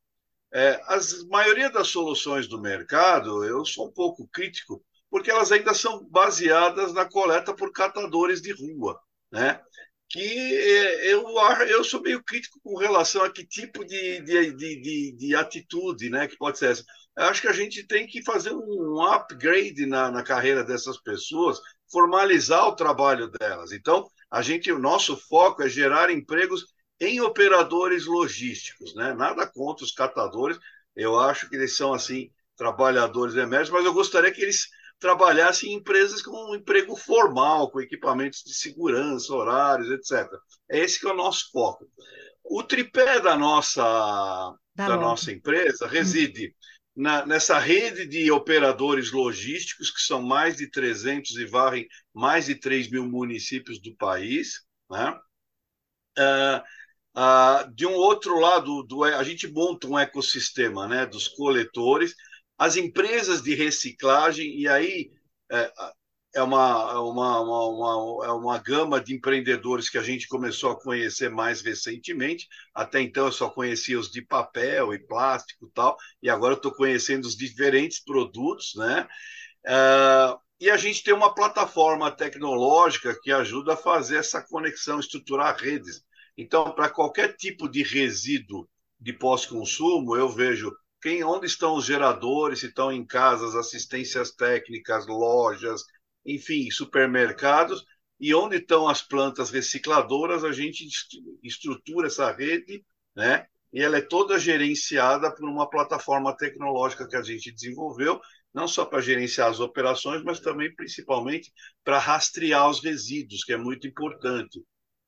É, a maioria das soluções do mercado, eu sou um pouco crítico, porque elas ainda são baseadas na coleta por catadores de rua. Né? que é, eu, eu sou meio crítico com relação a que tipo de, de, de, de, atitude né, que pode ser essa. Eu acho que a gente tem que fazer um upgrade na, na carreira dessas pessoas, formalizar o trabalho delas. Então, a gente, o nosso foco é gerar empregos em operadores logísticos, né? Nada contra os catadores, eu acho que eles são assim trabalhadores emergentes, mas eu gostaria que eles trabalhasse em empresas com um emprego formal, com equipamentos de segurança, horários, etc. É esse que é o nosso foco. O tripé da nossa, da, da nossa empresa reside hum. na, nessa rede de operadores logísticos, que são mais de 300 e varrem mais de 3 mil municípios do país. Né? Uh, uh, de um outro lado, do, a gente monta um ecossistema né, dos coletores, as empresas de reciclagem, e aí é, é uma, uma, uma, uma, é uma gama de empreendedores que a gente começou a conhecer mais recentemente. Até então eu só conhecia os de papel e plástico e tal, e agora eu estou conhecendo os diferentes produtos, né? Uh, e a gente tem uma plataforma tecnológica que ajuda a fazer essa conexão, estruturar redes. Então, para qualquer tipo de resíduo de pós-consumo, eu vejo quem, onde estão os geradores, se estão em casas, assistências técnicas, lojas, enfim, supermercados, e onde estão as plantas recicladoras, a gente estrutura essa rede, né? E ela é toda gerenciada por uma plataforma tecnológica que a gente desenvolveu, não só para gerenciar as operações, mas também, principalmente, para rastrear os resíduos, que é muito importante.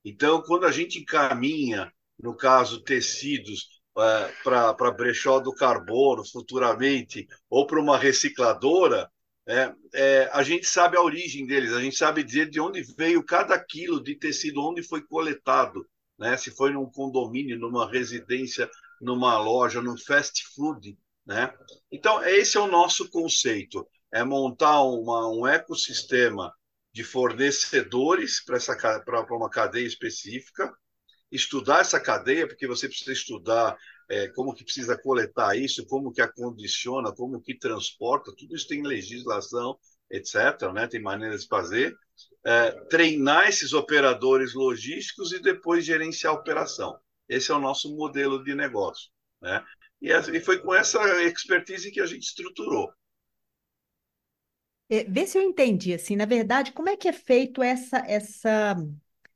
Então, quando a gente encaminha, no caso, tecidos é, para brechó do carbono futuramente, ou para uma recicladora, é, é, a gente sabe a origem deles, a gente sabe dizer de onde veio cada quilo de tecido, onde foi coletado, né? se foi num condomínio, numa residência, numa loja, num fast food. Né? Então, esse é o nosso conceito, é montar uma, um ecossistema de fornecedores para uma cadeia específica, estudar essa cadeia, porque você precisa estudar é, como que precisa coletar isso, como que acondiciona, como que transporta, tudo isso tem legislação, etc., né? tem maneiras de fazer. É, treinar esses operadores logísticos e depois gerenciar a operação. Esse é o nosso modelo de negócio. Né? E, e foi com essa expertise que a gente estruturou. É, vê se eu entendi, assim, na verdade, como é que é feito essa, essa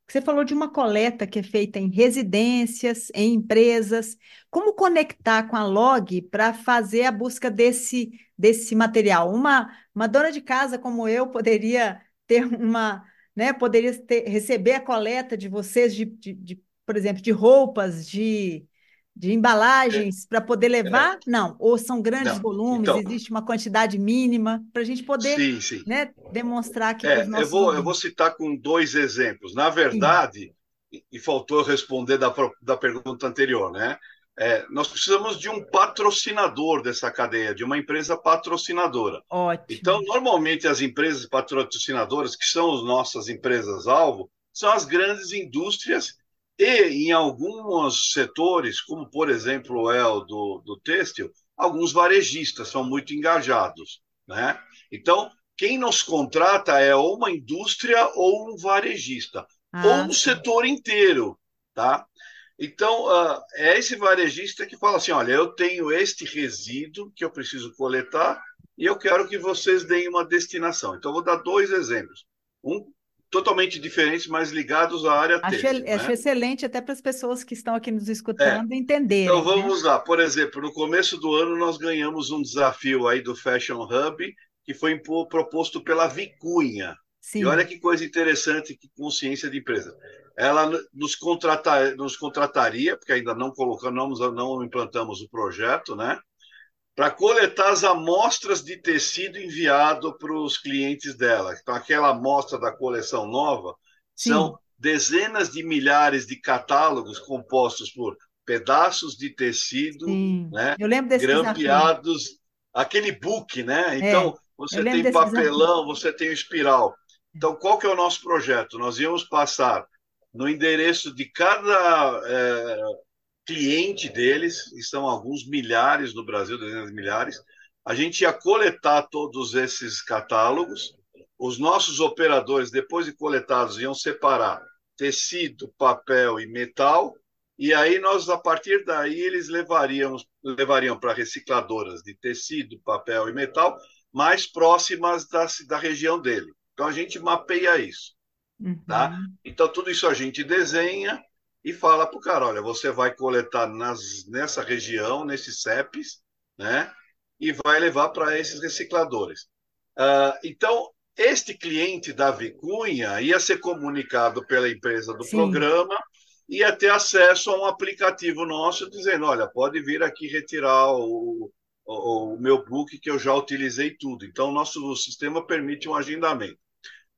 você falou de uma coleta que é feita em residências, em empresas. Como conectar com a log para fazer a busca desse, desse material? Uma, uma dona de casa como eu poderia ter uma, né, poderia ter, receber a coleta de vocês, de, de, de por exemplo, de roupas, de, de embalagens para poder levar? É. Não. Ou são grandes Não. volumes, então, existe uma quantidade mínima para a gente poder sim, sim. Né, demonstrar aqui é, eu vou, eu vou citar com dois exemplos. Na verdade, e, e faltou responder da, da pergunta anterior, né? É, nós precisamos de um patrocinador dessa cadeia, de uma empresa patrocinadora. Ótimo. Então, normalmente, as empresas patrocinadoras, que são as nossas empresas-alvo, são as grandes indústrias e, em alguns setores, como por exemplo é o do, do têxtil, alguns varejistas são muito engajados. Né? Então, quem nos contrata é ou uma indústria ou um varejista, ah, ou um setor inteiro. Tá? Então, uh, é esse varejista que fala assim: olha, eu tenho este resíduo que eu preciso coletar e eu quero que vocês deem uma destinação. Então, vou dar dois exemplos. Um totalmente diferentes, mas ligados à área acho. Acho né? excelente até para as pessoas que estão aqui nos escutando é. entenderem. Então vamos né? lá. Por exemplo, no começo do ano nós ganhamos um desafio aí do Fashion Hub que foi proposto pela Vicunha. Sim. E olha que coisa interessante, que consciência de empresa. Ela nos, contratar, nos contrataria, porque ainda não colocamos, não implantamos o projeto, né? Para coletar as amostras de tecido enviado para os clientes dela. Então, aquela amostra da coleção nova Sim. são dezenas de milhares de catálogos compostos por pedaços de tecido, né? Eu lembro desse grampeados, desafio. aquele book, né? É, então, é, você tem papelão, desafio. você tem espiral. Então, qual que é o nosso projeto? Nós íamos passar no endereço de cada é, cliente deles, e são alguns milhares no Brasil, dezenas de milhares. A gente ia coletar todos esses catálogos. Os nossos operadores, depois de coletados, iam separar tecido, papel e metal. E aí nós, a partir daí, eles levariam, levariam para recicladoras de tecido, papel e metal mais próximas da, da região dele. Então a gente mapeia isso. Tá? Uhum. Tá? Então tudo isso a gente desenha, e fala para o cara: olha, você vai coletar nas, nessa região, nesses CEPs, né? E vai levar para esses recicladores. Uh, então, este cliente da Vicunha ia ser comunicado pela empresa do Sim. programa, ia ter acesso a um aplicativo nosso dizendo: olha, pode vir aqui retirar o, o, o meu book que eu já utilizei tudo. Então, o nosso sistema permite um agendamento.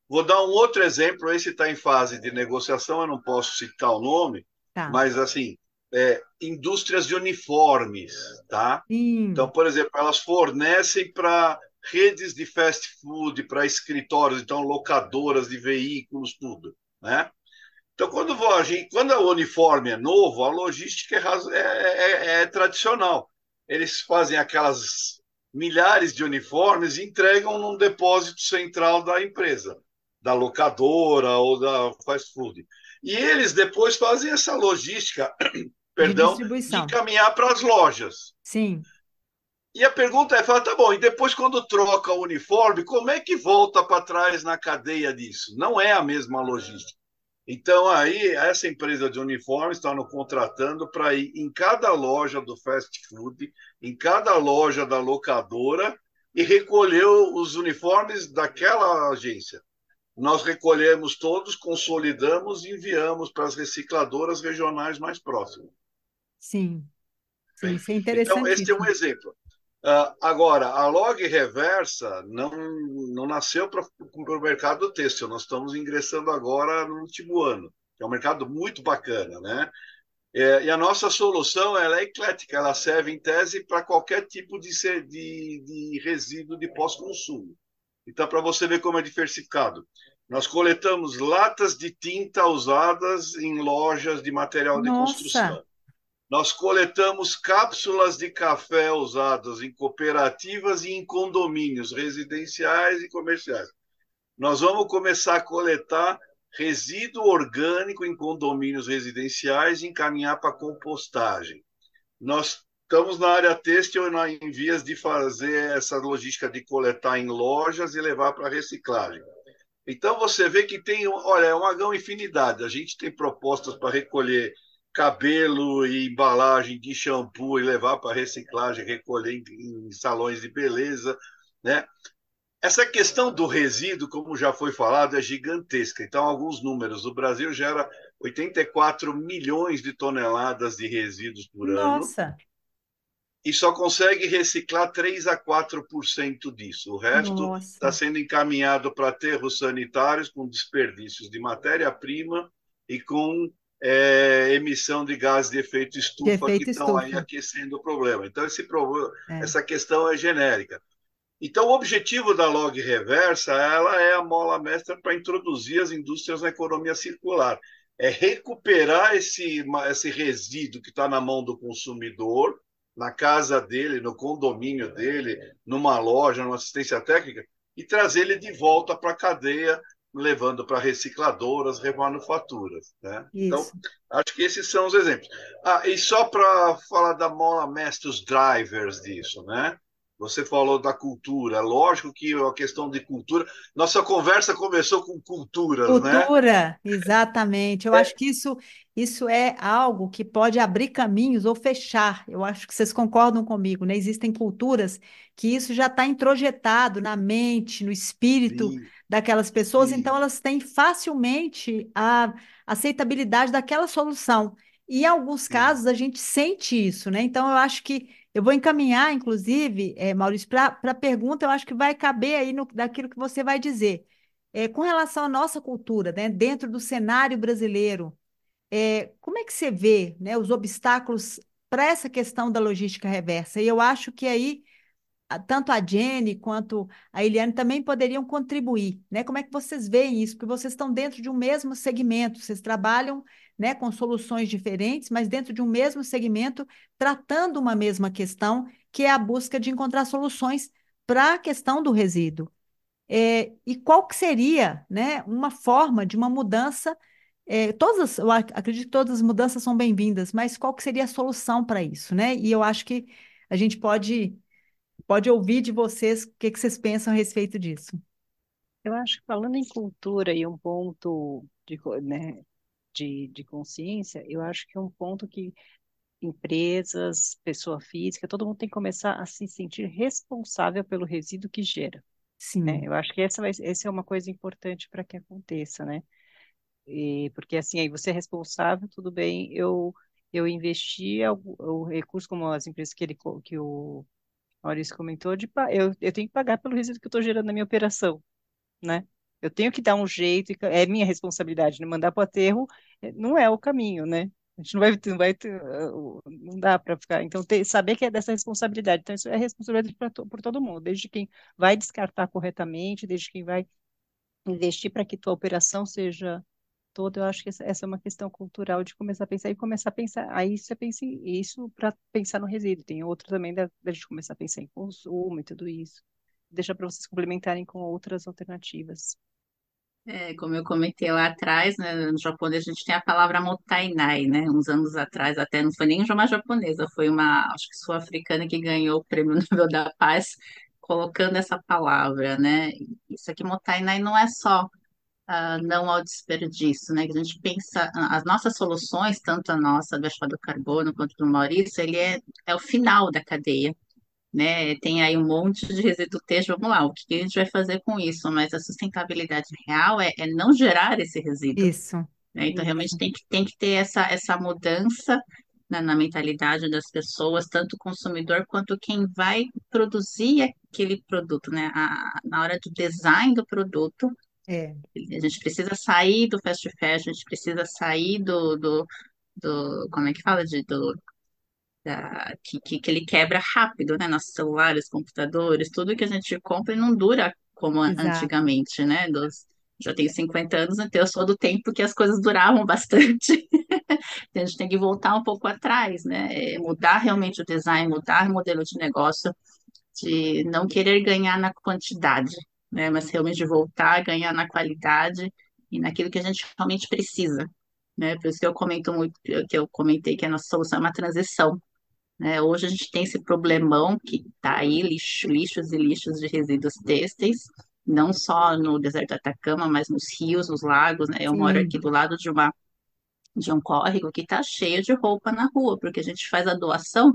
Vou dar um outro exemplo, esse está em fase de negociação, eu não posso citar o nome, tá. mas assim, é, indústrias de uniformes, tá? Sim. Então, por exemplo, elas fornecem para redes de fast food, para escritórios, então locadoras de veículos, tudo, né? Então, quando vou quando o uniforme é novo, a logística é, é, é, é tradicional. Eles fazem aquelas milhares de uniformes e entregam num depósito central da empresa da locadora ou da fast food. E eles depois fazem essa logística perdão, de, de caminhar para as lojas. Sim. E a pergunta é, fala, tá bom, e depois quando troca o uniforme, como é que volta para trás na cadeia disso? Não é a mesma logística. Então, aí, essa empresa de uniformes está nos contratando para ir em cada loja do fast food, em cada loja da locadora, e recolher os uniformes daquela agência. Nós recolhemos todos, consolidamos e enviamos para as recicladoras regionais mais próximas. Sim. Sim, isso é interessante. Então, esse é um exemplo. Uh, agora, a log reversa não, não nasceu para o mercado têxtil, nós estamos ingressando agora no último ano, é um mercado muito bacana, né? É, e a nossa solução ela é eclética, ela serve em tese para qualquer tipo de, de, de resíduo de pós-consumo. Então, para você ver como é diversificado, nós coletamos latas de tinta usadas em lojas de material de Nossa. construção. Nós coletamos cápsulas de café usadas em cooperativas e em condomínios residenciais e comerciais. Nós vamos começar a coletar resíduo orgânico em condomínios residenciais e encaminhar para compostagem. Nós estamos na área têxtil em vias de fazer essa logística de coletar em lojas e levar para reciclagem. Então você vê que tem, olha, é uma infinidade. A gente tem propostas para recolher cabelo e embalagem de shampoo e levar para reciclagem, recolher em, em, salões de beleza, né? Essa questão do resíduo, como já foi falado, é gigantesca. Então, alguns números. O Brasil gera 84 milhões de toneladas de resíduos por Nossa. ano. Nossa! E só consegue reciclar 3 a 4% disso. O resto está sendo encaminhado para aterros sanitários com desperdícios de matéria-prima e com é, emissão de gases de efeito estufa de efeito que estão aí aquecendo o problema. Então, esse problema, é. essa questão é genérica. Então, o objetivo da log reversa ela é a mola mestra para introduzir as indústrias na economia circular. É recuperar esse, esse resíduo que está na mão do consumidor, na casa dele, no condomínio dele, numa loja, numa assistência técnica, e trazer ele de volta para a cadeia levando para recicladoras, remanufaturas. Né? Então, acho que esses são os exemplos. Ah, e só para falar da mola mestre, os drivers disso, né? Você falou da cultura. Lógico que a questão de cultura. Nossa conversa começou com culturas, cultura, né? Cultura, exatamente. Eu é. acho que isso, isso é algo que pode abrir caminhos ou fechar. Eu acho que vocês concordam comigo, né? Existem culturas que isso já está introjetado na mente, no espírito Sim. daquelas pessoas, Sim. então elas têm facilmente a aceitabilidade daquela solução. E em alguns Sim. casos a gente sente isso, né? Então eu acho que eu vou encaminhar, inclusive, é, Maurício, para a pergunta, eu acho que vai caber aí no, daquilo que você vai dizer. É, com relação à nossa cultura, né, dentro do cenário brasileiro, é, como é que você vê né, os obstáculos para essa questão da logística reversa? E eu acho que aí tanto a Jenny quanto a Eliane também poderiam contribuir, né? Como é que vocês veem isso? Porque vocês estão dentro de um mesmo segmento, vocês trabalham, né, com soluções diferentes, mas dentro de um mesmo segmento, tratando uma mesma questão, que é a busca de encontrar soluções para a questão do resíduo. É, e qual que seria, né, uma forma de uma mudança? É, todas, eu acredito que todas as mudanças são bem-vindas, mas qual que seria a solução para isso, né? E eu acho que a gente pode pode ouvir de vocês o que, que vocês pensam a respeito disso. Eu acho que falando em cultura e um ponto de, né, de, de consciência, eu acho que é um ponto que empresas, pessoa física, todo mundo tem que começar a se sentir responsável pelo resíduo que gera. Sim. Né? Eu acho que essa, vai, essa é uma coisa importante para que aconteça, né? E, porque assim, aí você é responsável, tudo bem, eu, eu investi o, o recurso, como as empresas que, ele, que o Maurício comentou, de, eu, eu tenho que pagar pelo resíduo que eu estou gerando na minha operação, né? Eu tenho que dar um jeito, é minha responsabilidade, né? mandar para o aterro é, não é o caminho, né? A gente não vai, não vai uh, não dá para ficar. Então, ter, saber que é dessa responsabilidade. Então, isso é responsabilidade pra, por todo mundo, desde quem vai descartar corretamente, desde quem vai investir para que tua operação seja toda. Eu acho que essa, essa, é uma questão cultural de começar a pensar e começar a pensar. Aí você pensa isso para pensar no resíduo. Tem outro também da, da gente começar a pensar em consumo e tudo isso. Deixa para vocês complementarem com outras alternativas. É, como eu comentei lá atrás, né, no japonês a gente tem a palavra motainai, né? Uns anos atrás, até não foi nem uma japonesa, foi uma, acho que sul-africana que ganhou o Prêmio Nobel da Paz colocando essa palavra, né? Isso aqui, motainai, não é só ah, não ao desperdício, né? Que a gente pensa, as nossas soluções, tanto a nossa do do carbono quanto do Maurício, ele é, é o final da cadeia né? Tem aí um monte de resíduo têxtil, vamos lá, o que a gente vai fazer com isso? Mas a sustentabilidade real é, é não gerar esse resíduo, Isso, né? Então, realmente tem que, tem que ter essa, essa mudança na, na mentalidade das pessoas, tanto o consumidor quanto quem vai produzir aquele produto, né? A, na hora do design do produto, É, a gente precisa sair do fast fashion, a gente precisa sair do, do, do como é que fala, de, do da- que, que, que ele quebra rápido, né? Nossos celulares, computadores, tudo que a gente compra não dura como exato, antigamente, né? Dos, já tenho 50 anos, então eu sou do tempo que as coisas duravam bastante. Então, a gente tem que voltar um pouco atrás, né? É, Mudar realmente o design, mudar o modelo de negócio, de não querer ganhar na quantidade, né? Mas realmente voltar a ganhar na qualidade e naquilo que a gente realmente precisa. Né? Por isso que eu comento muito, que eu comentei que a nossa solução é uma transição né? Hoje a gente tem esse problemão que está aí, lixo, lixos e lixos de resíduos têxteis, não só no deserto do Atacama, mas nos rios, nos lagos, né? Eu moro aqui sim, do lado de uma de um córrego que está cheio de roupa na rua, porque a gente faz a doação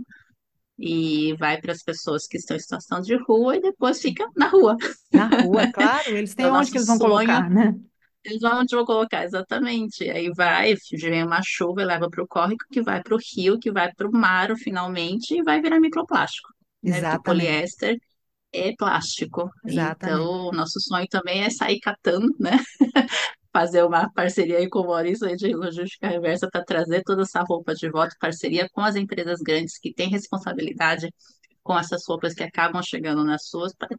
e vai para as pessoas que estão em situação de rua e depois fica na rua. na rua, claro, eles têm Então, onde que eles vão sonho, colocar, né? Eles vão onde vou colocar exatamente. Aí vai, vem uma chuva e leva para o córrego, que vai para o rio, que vai para o mar, finalmente, e vai virar microplástico, né? Porque Exatamente, poliéster é plástico. exatamente. Então, o nosso sonho também é sair catando, né? Fazer uma parceria aí com o Maurício aí de Logística Reversa para trazer toda essa roupa de volta, parceria com as empresas grandes que têm responsabilidade com essas roupas que acabam chegando nas suas, para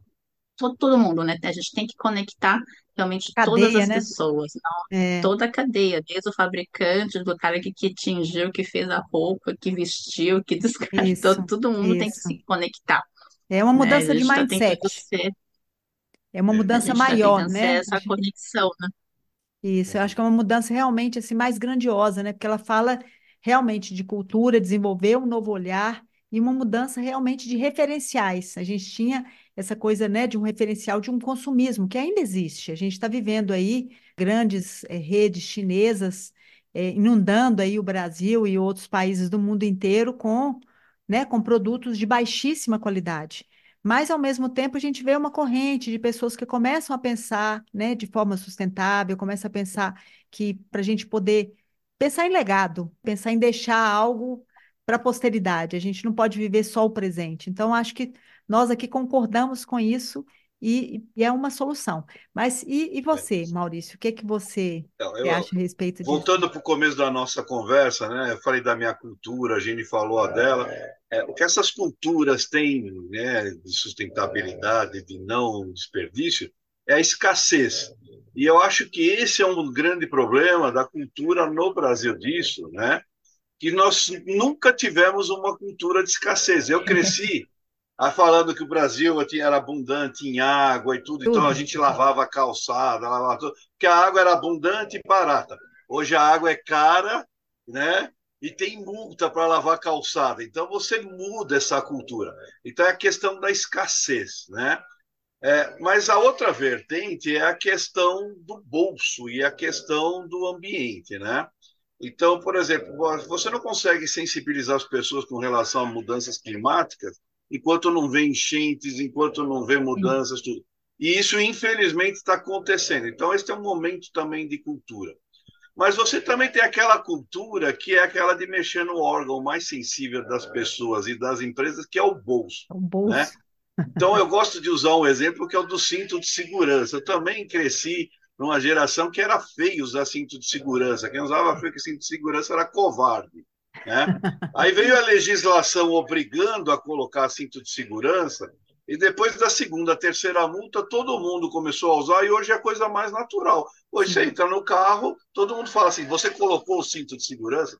todo, todo mundo, né? A gente tem que conectar realmente todas Cadeia, as né? pessoas, não- É, toda a cadeia, desde o fabricante, do cara que, que tingiu, que fez a roupa, que vestiu, que descartou, isso, todo mundo tem que isso. se conectar, É uma né? Mudança de gente está tentando mindset, ser é uma a mudança está maior, ser né? essa conexão, né? Isso, eu acho que é uma mudança realmente assim mais grandiosa, né? Porque ela fala realmente de cultura, desenvolver um novo olhar e uma mudança realmente de referenciais. A gente tinha essa coisa, né, de um referencial de um consumismo que ainda existe. A gente está vivendo aí grandes eh, redes chinesas eh, inundando aí o Brasil e outros países do mundo inteiro com, né, com produtos de baixíssima qualidade. Mas, ao mesmo tempo, a gente vê uma corrente de pessoas que começam a pensar, né, de forma sustentável, começam a pensar que para a gente poder pensar em legado, pensar em deixar algo para a posteridade, a gente não pode viver só o presente. Então, acho que nós aqui concordamos com isso e, e é uma solução. Mas e, e você, Maurício, o que que você, Então, eu, acha a respeito disso? voltando para o começo da nossa conversa, né? Eu falei da minha cultura, a Jenny falou a dela. É, o que essas culturas têm, né, de sustentabilidade, de não desperdício, é a escassez. E eu acho que esse é um grande problema da cultura no Brasil disso, né? Que nós nunca tivemos uma cultura de escassez. Eu cresci falando que o Brasil era abundante em água e tudo, então a gente lavava a calçada, lavava tudo, porque a água era abundante e barata. Hoje a água é cara, né? E tem multa para lavar a calçada. Então você muda essa cultura. Então é a questão da escassez, né? É, mas a outra vertente é a questão do bolso e a questão do ambiente, né? Então, por exemplo, você não consegue sensibilizar as pessoas com relação a mudanças climáticas enquanto não vê enchentes, enquanto não vê mudanças, tudo. E isso, infelizmente, está acontecendo. Então, esse é um momento também de cultura. Mas você também tem aquela cultura que é aquela de mexer no órgão mais sensível das pessoas e das empresas, que é o bolso, O né? bolso. Então, eu gosto de usar um exemplo que é o do cinto de segurança. Eu também cresci numa geração que era feio usar cinto de segurança. Quem usava feio que cinto de segurança era covarde. Né? Aí veio a legislação obrigando a colocar cinto de segurança, e depois da segunda, terceira multa, todo mundo começou a usar, e hoje é a coisa mais natural. Hoje você entra no carro, todo mundo fala assim: você colocou o cinto de segurança?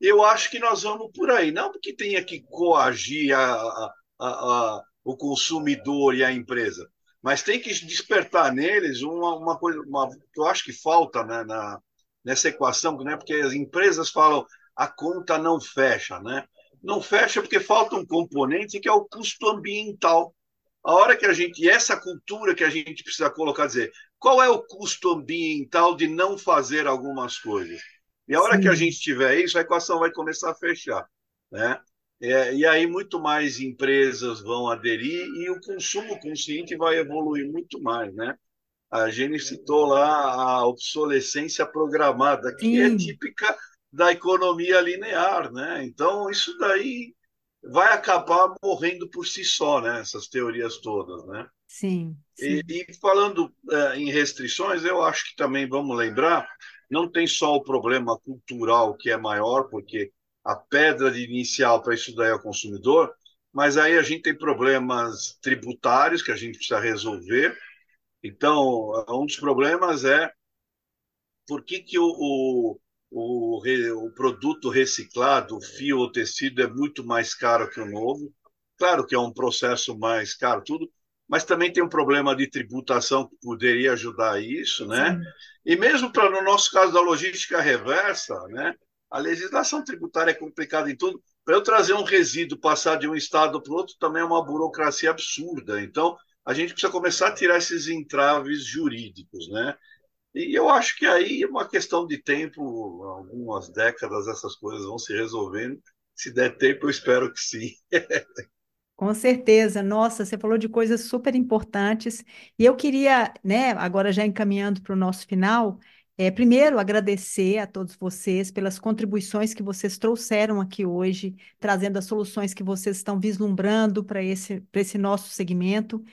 Eu acho que nós vamos por aí. Não porque tenha que coagir a, a, a, o consumidor e a empresa, mas tem que despertar neles uma, uma coisa uma, que eu acho que falta né, na, nessa equação, né? porque as empresas falam a conta não fecha, né? Não fecha porque falta um componente que é o custo ambiental. A hora que a gente, e essa cultura que a gente precisa colocar, dizer, qual é o custo ambiental de não fazer algumas coisas? E a hora Sim. que a gente tiver isso, a equação vai começar a fechar, né? É, e aí muito mais empresas vão aderir e o consumo consciente vai evoluir muito mais, né? A Jenny citou lá a obsolescência programada, que é Sim. é típica da economia linear, né? Então isso daí vai acabar morrendo por si só, né? Essas teorias todas, né? Sim. sim. E, e, falando é, em restrições, eu acho que também vamos lembrar, não tem só o problema cultural que é maior, porque a pedra de inicial para isso daí é o consumidor, mas aí a gente tem problemas tributários que a gente precisa resolver. Então, um dos problemas é por que, que o, o, o, o produto reciclado, o fio ou tecido, é muito mais caro que o novo. Claro que é um processo mais caro, tudo, mas também tem um problema de tributação que poderia ajudar isso, né? Sim. E mesmo para no nosso caso da logística reversa, né? A legislação tributária é complicada em tudo. Para eu trazer um resíduo, passar de um estado para o outro, também é uma burocracia absurda. Então, a gente precisa começar a tirar esses entraves jurídicos, né? E eu acho que aí é uma questão de tempo, algumas décadas, essas coisas vão se resolvendo. Se der tempo, eu espero que sim. Com certeza, nossa, você falou de coisas super importantes. E eu queria, né, agora já encaminhando para o nosso final, é, primeiro, agradecer a todos vocês pelas contribuições que vocês trouxeram aqui hoje, trazendo as soluções que vocês estão vislumbrando para esse, esse nosso segmento.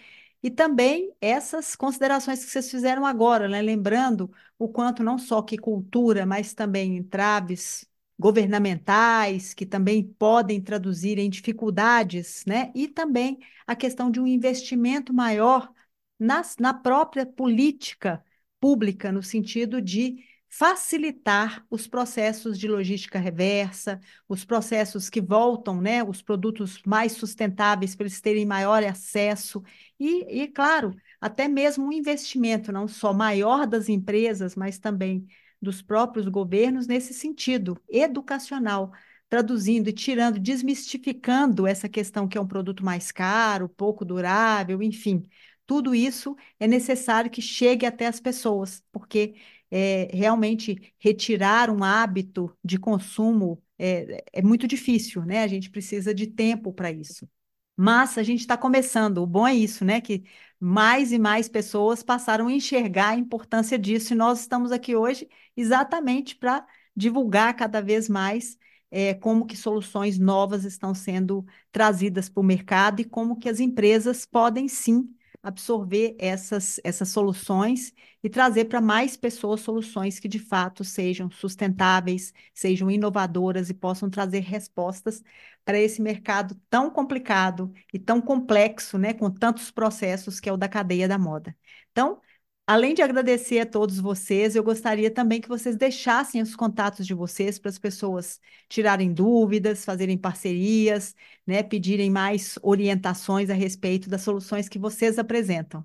E também essas considerações que vocês fizeram agora, né? Lembrando o quanto não só que cultura, mas também entraves governamentais, que também podem traduzir em dificuldades, né? E também a questão de um investimento maior nas, na própria política pública, no sentido de facilitar os processos de logística reversa, os processos que voltam, né, os produtos mais sustentáveis para eles terem maior acesso e, e, claro, até mesmo um investimento não só maior das empresas, mas também dos próprios governos nesse sentido educacional, traduzindo e tirando, desmistificando essa questão que é um produto mais caro, pouco durável, enfim. Tudo isso é necessário que chegue até as pessoas, porque é, realmente retirar um hábito de consumo é, é muito difícil, né? A gente precisa de tempo para isso. Mas a gente está começando. O bom é isso, né? Que mais e mais pessoas passaram a enxergar a importância disso, e nós estamos aqui hoje exatamente para divulgar cada vez mais é, como que soluções novas estão sendo trazidas para o mercado e como que as empresas podem sim absorver essas, essas soluções e trazer para mais pessoas soluções que de fato sejam sustentáveis, sejam inovadoras e possam trazer respostas para esse mercado tão complicado e tão complexo, né, com tantos processos que é o da cadeia da moda. Então, Além de agradecer a todos vocês, eu gostaria também que vocês deixassem os contatos de vocês para as pessoas tirarem dúvidas, fazerem parcerias, né, pedirem mais orientações a respeito das soluções que vocês apresentam.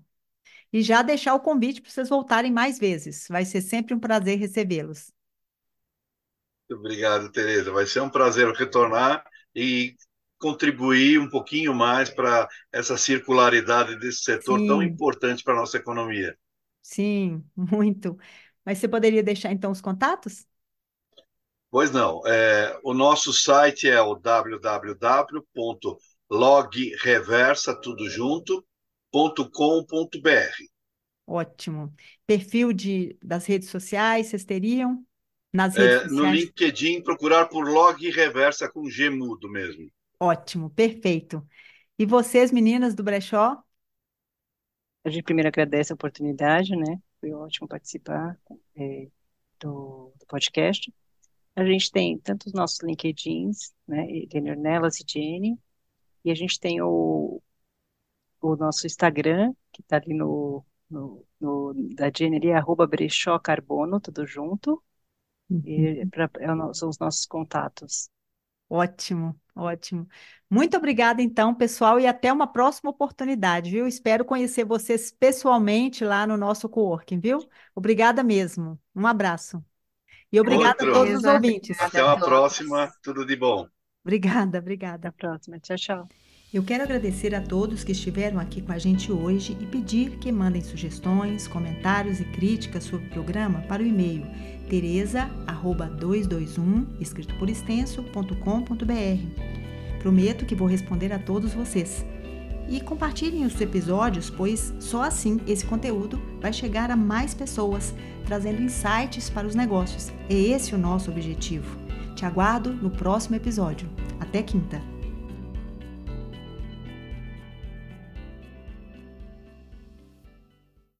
E já deixar o convite para vocês voltarem mais vezes. Vai ser sempre um prazer recebê-los. Obrigado, Tereza. Vai ser um prazer retornar e contribuir um pouquinho mais para essa circularidade desse setor Sim. tão importante para a nossa economia. Sim, muito. Mas você poderia deixar então os contatos? Pois não. É, o nosso site é o www.logreversa, tudo junto, Ótimo. Perfil de, das redes sociais, vocês teriam? Nas redes é, no LinkedIn, procurar por Log Reversa com G mudo mesmo. Ótimo, perfeito. E vocês, meninas do Brechó? A gente primeiro agradece a oportunidade, né? Foi ótimo participar é, do, do, podcast. A gente tem tanto os nossos LinkedIns, né? Nelas e Jenny, e a gente tem o, o nosso Instagram, que está ali no, no, no, da Jenny ali, arroba brechó carbono, tudo junto. Uhum. E pra, é, são os nossos contatos. Ótimo, ótimo. Muito obrigada, então, pessoal, e até uma próxima oportunidade, viu? Espero conhecer vocês pessoalmente lá no nosso coworking, viu? Obrigada mesmo. Um abraço. E obrigada Outro. a todos os ouvintes. Até uma todos. próxima. Tudo de bom. Obrigada, Até obrigada. a próxima. Tchau, tchau. Eu quero agradecer a todos que estiveram aqui com a gente hoje e pedir que mandem sugestões, comentários e críticas sobre o programa para o e-mail teresa@221 escrito por extenso.com.br. Prometo que vou responder a todos vocês. E compartilhem os episódios, pois só assim esse conteúdo vai chegar a mais pessoas, trazendo insights para os negócios. É esse o nosso objetivo. Te aguardo no próximo episódio. Até quinta!